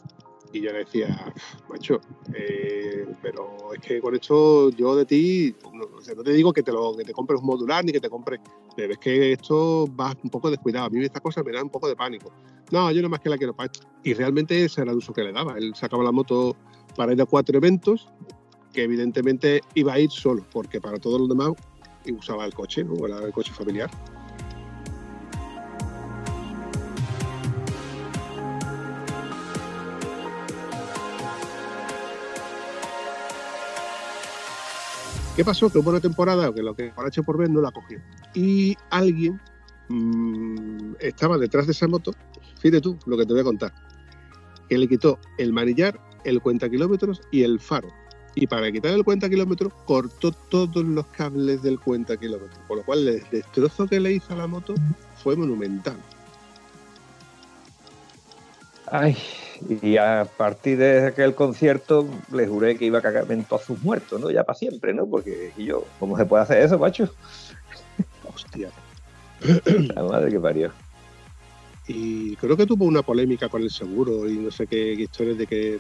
S2: Y yo le decía, macho, eh, pero es que con esto yo de ti, no, te digo que te, lo, que te compres un modular ni que te compres, pero es que esto va un poco descuidado. A mí estas cosas me dan un poco de pánico. No, yo no más que la quiero para esto. Y realmente ese era el uso que le daba. Él sacaba la moto para ir a cuatro eventos, que evidentemente iba a ir solo, porque para todos los demás usaba el coche, ¿no? Era el coche familiar. ¿Qué pasó? Que hubo una temporada que lo que por H por B no la cogió. Y alguien mmm, estaba detrás de esa moto, fíjate tú lo que te voy a contar, que le quitó el manillar, el cuenta kilómetros y el faro. Y para quitar el cuenta kilómetros cortó todos los cables del cuenta kilómetros, por lo cual el destrozo que le hizo a la moto fue monumental.
S3: Ay, y a partir de aquel concierto le juré que iba a cagarme en todos sus muertos, ¿no? Ya para siempre, ¿no? Porque y yo, ¿cómo se puede hacer eso, macho?
S2: Hostia.
S3: La madre que parió.
S2: Y creo que tuvo una polémica con el seguro y no sé qué, qué historias de que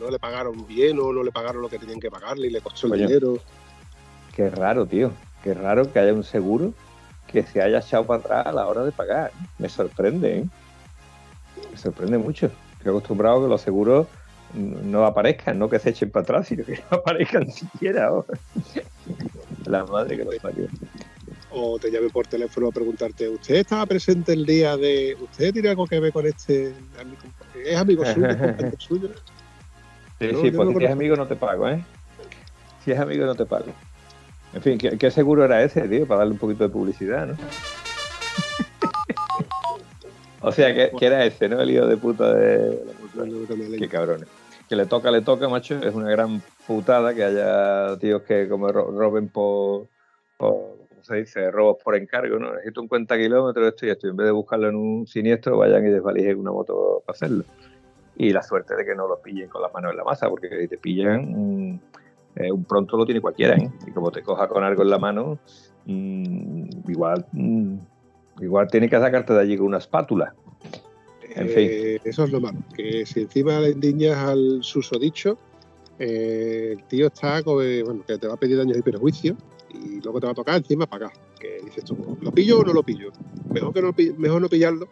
S2: no le pagaron bien o no le pagaron lo que tenían que pagarle y le costó el dinero.
S3: Qué raro, tío. Qué raro que haya un seguro que se haya echado para atrás a la hora de pagar. Me sorprende, ¿eh? Me sorprende mucho. Estoy acostumbrado a que los seguros no aparezcan, no que se echen para atrás, sino que no aparezcan siquiera. ¿o? La madre que los parió.
S2: O te llame por teléfono a preguntarte, ¿usted estaba presente el día de... ¿Usted tiene algo que ver con este... ¿Es amigo suyo? compañero suyo?
S3: Sí,
S2: No,
S3: sí,
S2: no
S3: si es amigo no te pago, ¿eh? Si es amigo no te pago. En fin, ¿qué, qué seguro era ese, tío? Para darle un poquito de publicidad, ¿no? o sea, que, que era ese, ¿no? El hijo de puta de Qué cabrones. Que le toca, le toca, macho. Es una gran putada que haya tíos que como ro- roben por, por ¿cómo se dice? Robos por encargo, ¿no? Necesito un cuenta kilómetros, esto y esto. Y en vez de buscarlo en un siniestro, vayan y desvalijen una moto para hacerlo. Y la suerte de que no los pillen con las manos en la masa, porque si te pillan, mm, eh, un pronto lo tiene cualquiera, ¿eh? Y como te coja con algo en la mano, mm, igual, mm, igual tiene que sacarte de allí con una espátula. En
S2: Eh, Eso es lo malo, que si encima le indiñas al susodicho, eh, el tío está, con, eh, bueno, que te va a pedir daños y perjuicios y luego te va a tocar encima pagar. Que dices tú, ¿lo pillo o no lo pillo? Mejor, que no, mejor no pillarlo.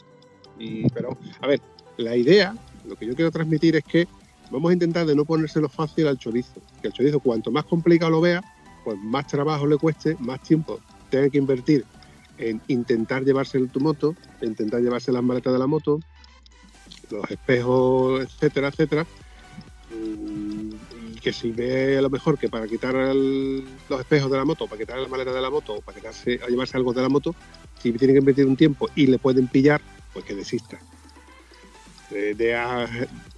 S2: Y, pero, a ver, la idea, lo que yo quiero transmitir es que vamos a intentar de no ponérselo fácil al chorizo. Que el chorizo, cuanto más complicado lo vea, pues más trabajo le cueste, más tiempo tenga que invertir en intentar llevarse tu moto, intentar llevarse las maletas de la moto, los espejos, etcétera, etcétera. Y que si ve a lo mejor que para quitar los espejos de la moto, para quitar la maleta de la moto, o para llevarse algo de la moto, si tiene que invertir un tiempo y le pueden pillar, pues que desista. Eh, de a-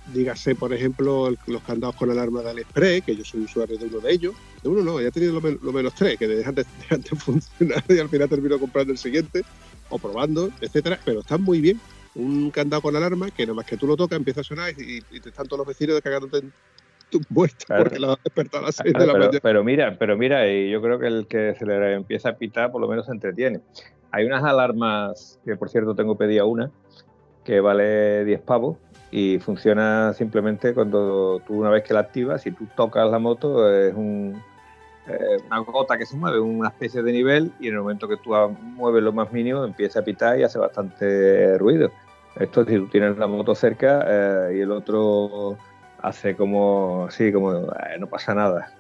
S2: dígase, por ejemplo, el- los candados con alarma de AliExpress, que yo soy usuario de uno de ellos. De uno no, ya he tenido lo, men- lo menos tres, que dejan de, dejan de funcionar y al final termino comprando el siguiente, o probando, etcétera, pero están muy bien. Un candado con alarma que nada más que tú lo tocas empieza a sonar y, y te están todos los vecinos cagándote en tu puerta
S3: Claro.
S2: porque lo has despertado a las 6
S3: Claro,
S2: de la
S3: pero,
S2: mañana.
S3: pero mira, pero mira, y yo creo que el que se le empieza a pitar por lo menos se entretiene. Hay unas alarmas, que por cierto tengo pedida una, que vale 10 pavos y funciona simplemente cuando tú una vez que la activas, si tú tocas la moto, es un, eh, una gota que se mueve, una especie de nivel, y en el momento que tú mueves lo más mínimo empieza a pitar y hace bastante ruido. Esto si tú tienes la moto cerca eh, y el otro hace como, así, como, "Eh, no pasa nada.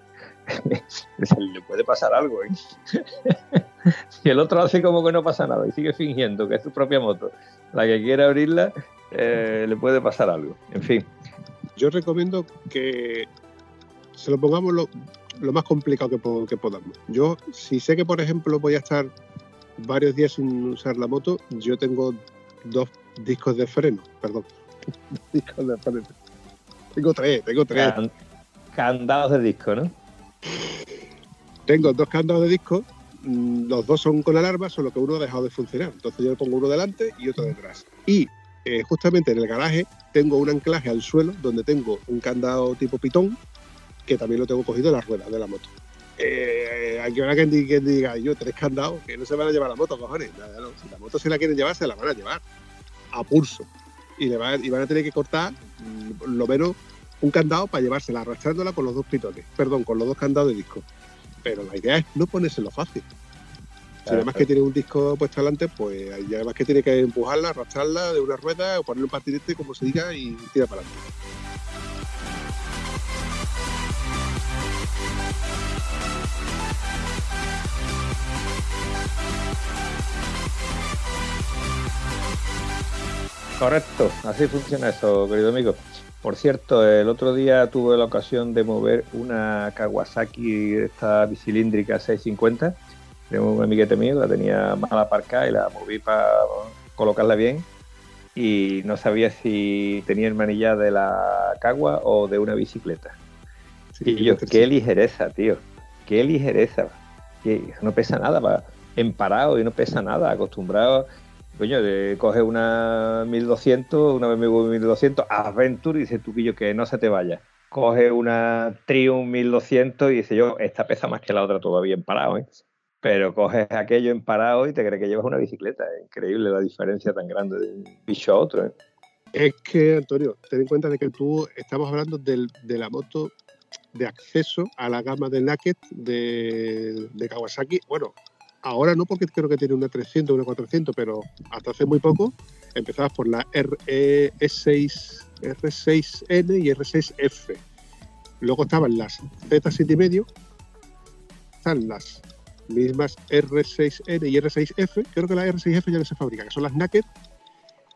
S3: Le puede pasar algo, ¿eh? si el otro hace como que no pasa nada y sigue fingiendo que es su propia moto la que quiere abrirla, eh, le puede pasar algo. En fin,
S2: Yo recomiendo que se lo pongamos lo, lo más complicado que, po- que podamos. Yo, si sé que, por ejemplo, voy a estar varios días sin usar la moto, yo tengo dos discos de freno, perdón. discos de freno. Tengo tres, tengo tres.
S3: can- candados de disco, ¿no?
S2: Tengo dos candados de disco, mm, los dos son con alarma, solo que uno ha dejado de funcionar. Entonces yo le pongo uno delante y otro detrás. Y eh, justamente en el garaje tengo un anclaje al suelo donde tengo un candado tipo pitón, que también lo tengo cogido en las ruedas de la moto. Eh, hay que ver a quien, di- quien diga, yo tres candados, que no se van a llevar la moto, cojones. Si la moto se la quieren llevar, se la van a llevar a pulso. Y van a tener que cortar mm, lo menos un candado para llevársela arrastrándola con los dos pitones, perdón, con los dos candados de disco. Pero la idea es no ponérselo fácil. Si además que tiene un disco puesto adelante, pues y además que tiene que empujarla, arrastrarla de una rueda o ponerle un patinete, como se diga, y tira para adelante.
S3: Correcto, así funciona eso, querido amigo. Por cierto, el otro día tuve la ocasión de mover una Kawasaki, esta bicilíndrica 650, de un amiguete mío, la tenía mal aparcada y la moví para colocarla bien. Y no sabía si tenía el manillar de la Cagua o de una bicicleta. Y yo, qué ligereza, tío, qué ligereza, que no pesa nada, va. En parado y no pesa nada, acostumbrado Coño, coge una 1200, una BMW 1200, Adventure y dice tú, Quillo, que no se te vaya. Coge una Triumph 1200 y dice yo, esta pesa más que la otra todavía en parado, ¿eh? Pero coges aquello en parado y te crees que llevas una bicicleta. Es increíble la diferencia tan grande de un bicho a otro, ¿eh?
S2: Es que, Antonio, ten en cuenta de que tú estamos hablando del- de la moto de acceso a la gama de Naked de, de Kawasaki. Bueno, ahora no porque creo que tiene una 300, una 400, pero hasta hace muy poco empezabas por la R, 6 R6N y R6F. Luego estaban las Z7 y medio, están las mismas R6N y R6F. Creo que la R6F ya no se fabrica, que son las Naked.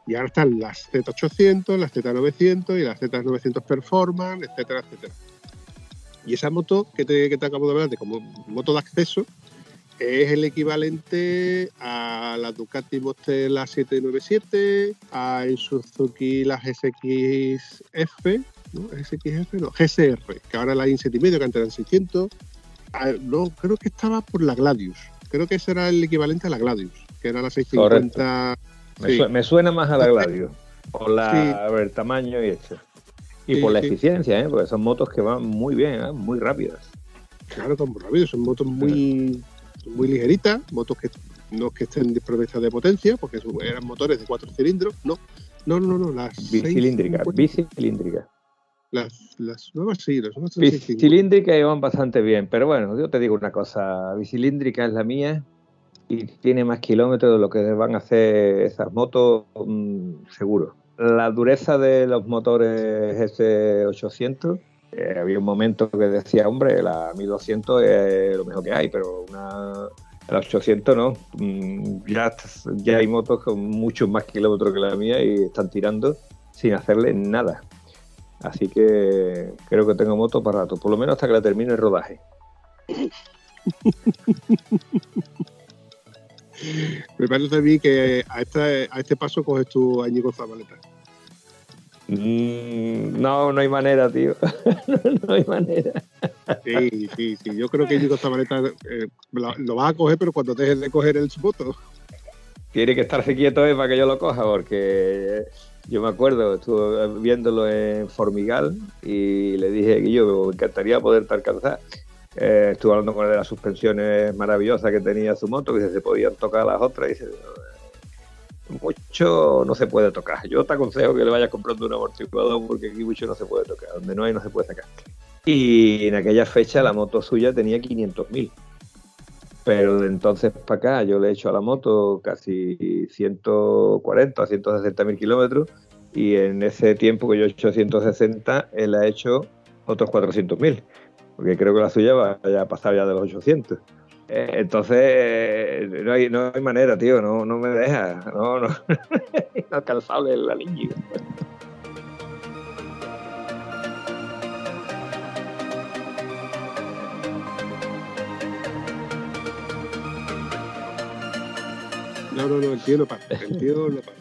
S2: Y ahora están las Z800, las Z900 y las Z900 Performance, etcétera, etcétera. Y esa moto que te, que te acabo de hablar de como moto de acceso es el equivalente a la Ducati Monster la 797, a en Suzuki la GSX-F, ¿no? GSX-F, no, GSR, que ahora la IN7 y medio, que antes eran 600. Ah, no, creo que estaba por la Gladius. Creo que ese era el equivalente a la Gladius, que era la 650.
S3: Me,
S2: Sí.
S3: su- me suena más a la Gladio, por la,
S2: Sí.
S3: a ver, el tamaño y esto. Y
S2: Sí,
S3: por la eficiencia, ¿eh? porque son motos que van muy bien, ¿eh? muy rápidas.
S2: Claro, con rápido, son motos muy, muy ligeritas, motos que no que estén desprovistas de potencia, porque eran motores de cuatro cilindros, no, no, no, no, las
S3: Bicilíndricas,
S2: 650,
S3: bicilíndricas.
S2: las, las nuevas sí, las nuevas son 650.
S3: Bicilíndricas iban bastante bien, pero bueno, yo te digo una cosa, bicilíndrica es la mía y tiene más kilómetros de lo que van a hacer esas motos, mm, seguro. La dureza de los motores S800, eh, había un momento que decía, hombre, la 1200 es lo mejor que hay, pero una, la 800 no. Mm, Ya, ya hay motos con muchos más kilómetros que la mía y están tirando sin hacerle nada. Así que creo que tengo moto para rato, por lo menos hasta que la termine el rodaje.
S2: Me parece a mí que a, este paso coges tu Añigo Zabaleta.
S3: Mm, no, no hay manera, tío. no hay manera.
S2: Sí, sí, sí, yo creo que Añigo Zabaleta eh, lo, lo vas a coger, pero cuando dejes de coger el moto.
S3: Tiene que estarse quieto eh, para que yo lo coja, porque yo me acuerdo, estuve viéndolo en Formigal y le dije que yo me encantaría poderte alcanzar. Eh, estuve hablando con él de las suspensiones maravillosas que tenía su moto, que se podían tocar las otras, y dice, mucho no se puede tocar. Yo te aconsejo que le vayas comprando un amortiguador porque aquí mucho no se puede tocar. Donde no hay, no se puede sacar. Y en aquella fecha la moto suya tenía 500.000. Pero de entonces para acá yo le he hecho a la moto casi 140 o 160 mil kilómetros y en ese tiempo que yo he hecho 160, él ha hecho otros 400 mil, porque creo que la suya va a pasar ya de los 800. Eh, entonces, no hay, no hay manera, tío, no, no me deja, no, no, inalcanzable la línea.
S2: No, no, no, el tío no para. El tío no para.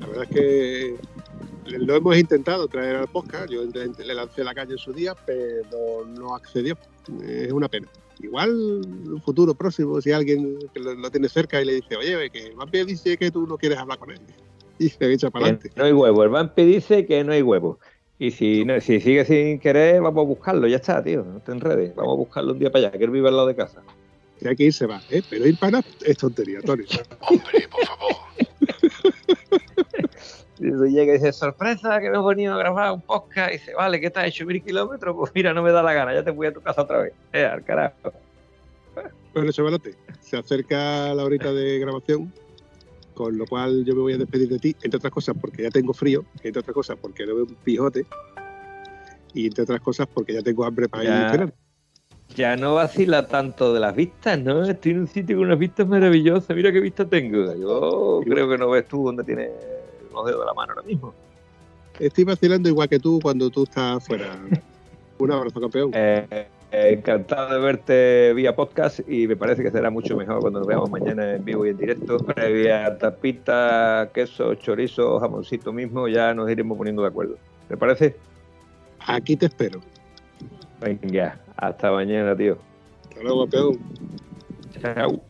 S2: La verdad es que lo hemos intentado traer al podcast. Yo le lancé la calle en su día, pero no accedió. Es una pena. Igual en un futuro próximo, si alguien que lo, lo tiene cerca y le dice, oye, que el Vampi dice que tú no quieres hablar con él. Y se echa para adelante.
S3: No hay huevo. El Vampi dice que no hay huevo. Y si, no, si sigue sin querer, vamos a buscarlo. Ya está, tío. No te enredes. Vamos a buscarlo un día para allá, que él vive al lado de casa.
S2: Si hay que ir, se va. ¿eh? Pero ir para es tontería, Tony.
S5: Hombre, por favor.
S3: Llega y dice, sorpresa, que me he venido a grabar un podcast. Y dice, vale, ¿qué te has hecho mil kilómetros? Pues mira, no me da la gana, ya te voy a tu casa otra vez. Eh, al carajo.
S2: Bueno, chavalote, se acerca la horita de grabación, con lo cual yo me voy a despedir de ti, entre otras cosas porque ya tengo frío, entre otras cosas porque no veo un pijote, y entre otras cosas porque ya tengo hambre para ir
S3: Ya.
S2: a cenar.
S3: Ya no vacila tanto de las vistas, ¿no? Estoy en un sitio con unas vistas maravillosas. Mira qué vista tengo. Yo creo que no ves tú dónde tienes los dedos de la mano ahora mismo.
S2: Estoy vacilando igual que tú cuando tú estás fuera. Un abrazo, campeón.
S3: Eh, eh, encantado de verte vía podcast y me parece que será mucho mejor cuando nos veamos mañana en vivo y en directo. Previa tapita, queso, chorizo, jamoncito mismo, ya nos iremos poniendo de acuerdo. ¿Te parece?
S2: Aquí te espero.
S3: Venga, hasta mañana, tío.
S2: Hasta luego, campeón.
S3: Chao.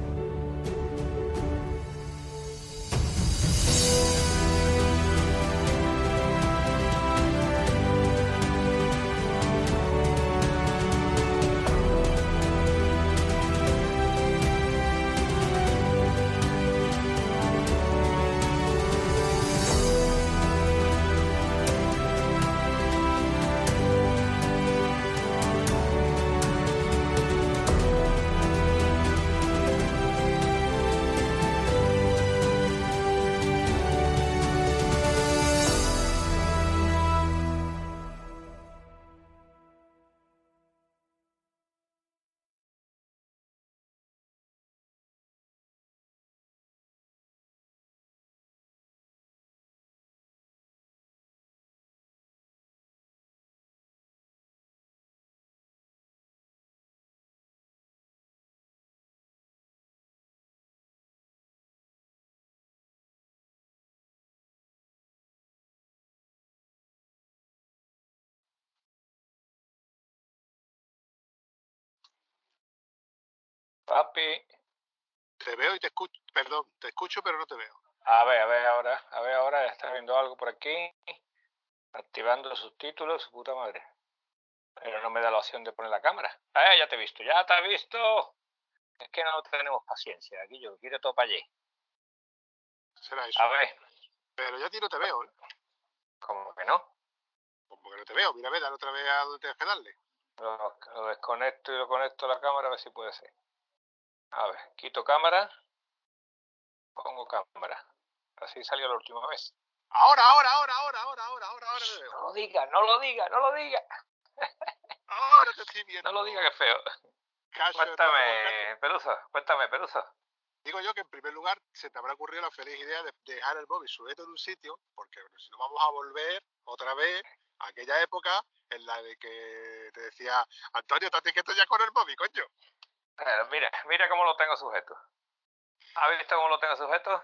S8: Papi,
S2: Te veo y te escucho. Perdón, te escucho, pero no te veo.
S8: a ver, a ver ahora, a ver ahora, ya está viendo algo por aquí, activando los subtítulos, su puta madre. Pero no me da la opción de poner la cámara. Eh, ya te he visto, ya te he visto. Es que no tenemos paciencia, aquí yo quiero todo para allí.
S2: Será eso.
S8: A ver,
S2: Pero yo a ti no te veo, ¿eh?
S8: como que no.
S2: Como que no te veo. Mira, ve, dale otra vez a donde tienes que darle.
S8: Lo, lo desconecto y lo conecto a la cámara a ver si puede ser. A ver, quito cámara, pongo cámara. Así salió la última vez.
S2: Ahora, ahora, ahora, ahora, ahora, ahora, ahora, ahora te
S8: No lo diga, no lo diga, no lo diga.
S2: Ahora te estoy viendo.
S8: No lo diga que es feo.
S2: Cacho,
S8: Cuéntame, Peluso, cuéntame, Peluso.
S2: Digo yo que en primer lugar se te habrá ocurrido la feliz idea de dejar el móvil sujeto en un sitio, porque si no vamos a volver otra vez a aquella época en la de que te decía, Antonio, estate quieto ya con el móvil, coño.
S8: Mira, mira cómo lo tengo sujeto. ¿Has visto cómo lo tengo sujeto?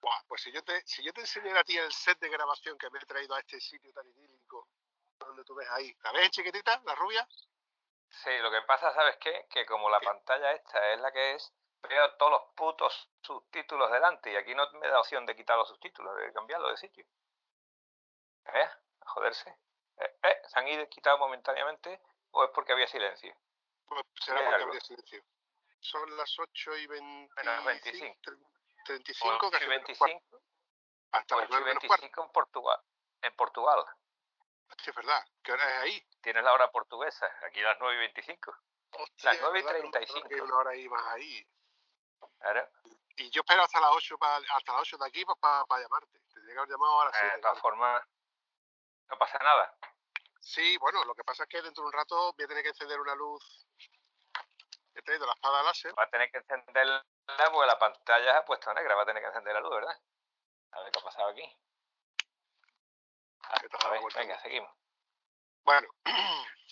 S2: Buah, pues si yo te, si yo te enseñara a ti el set de grabación que me he traído a este sitio tan idílico, donde tú ves ahí, ¿la ves chiquitita, la rubia?
S8: Sí, lo que pasa, ¿sabes qué? Que como la
S2: ¿Qué?
S8: pantalla esta es la que es, veo todos los putos subtítulos delante y aquí no me da opción de quitar los subtítulos, de cambiarlo de sitio. ¿Eh? A joderse.
S3: Eh, eh, ¿Se han ido quitado momentáneamente o es porque había silencio?
S2: Pues será porque
S3: algo.
S2: habría silencio. Son las 8 y 20,
S3: Menos 25.
S2: 35,
S3: 8
S2: casi
S3: y
S2: menos cuarto.
S3: 25,
S2: Hasta las
S3: 8 y
S2: 9 menos cuarto.
S3: 25 en Portugal. En Portugal.
S2: Hostia, es verdad. ¿Qué hora es ahí?
S3: Tienes la hora portuguesa. Aquí las 9 y 25.
S2: Hostia,
S3: Las 9 y
S2: es verdad que no-
S3: 35.
S2: que hay una hora ahí más ahí.
S3: Claro.
S2: Y yo espero hasta las 8, pa- hasta las 8 de aquí para llamarte. Te que haber llamado a las
S3: Eh,
S2: 7.
S3: de todas formas, no pasa nada.
S2: Sí, bueno, lo que pasa es que dentro de un rato voy a tener que encender una luz. He traído la espada láser.
S3: Va a tener que encenderla porque la pantalla se ha puesto negra. Va a tener que encender la luz, ¿verdad? A ver qué ha pasado aquí. Ah, a ver, venga, seguimos.
S2: Bueno,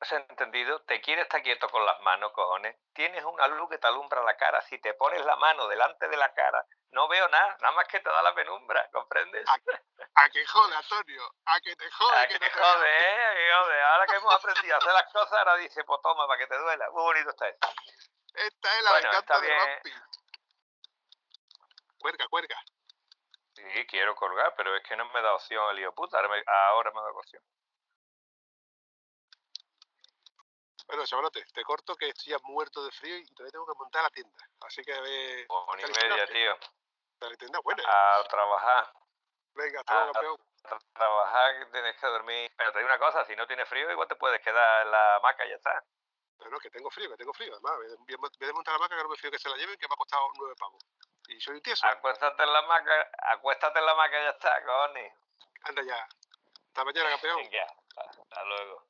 S3: ¿Has entendido? Te quieres estar quieto con las manos, cojones. Tienes una luz que te alumbra la cara. Si te pones la mano delante de la cara, no veo nada, nada más que te da la penumbra, ¿comprendes?
S2: a que jode, Antonio. A que te jode.
S3: Ah,
S2: que
S3: que
S2: no te
S3: jode, ¿eh? Que jode. Ahora que hemos aprendido a hacer las cosas, ahora dice, pues toma, para que te duela. Muy bonito está esto.
S2: Esta es la
S3: Bueno,
S2: venganza de. Vampi. Cuerga, cuerga.
S3: Sí, quiero colgar, pero es que no me da opción el hijo puta. Ahora me, ahora me da opción.
S2: Bueno, chavalote, te corto que estoy ya muerto de frío y todavía tengo que montar la tienda. Así que a ver.
S3: Una y media, tío.
S2: La tienda buena.
S3: A trabajar.
S2: Venga, hasta luego, campeón.
S3: A trabajar, tienes que dormir. Pero te digo una cosa, si no tienes frío, igual te puedes quedar en la hamaca y ya está.
S2: No, que tengo frío, que tengo frío. Además, voy a- voy a desmontar la maca que no me fío que se la lleven, que me ha costado nueve pavos. Y soy un tieso.
S3: Acuéstate en la hamaca, acuéstate en la hamaca y ya está, cojones.
S2: Anda ya. Hasta mañana, campeón.
S3: Venga, hasta luego.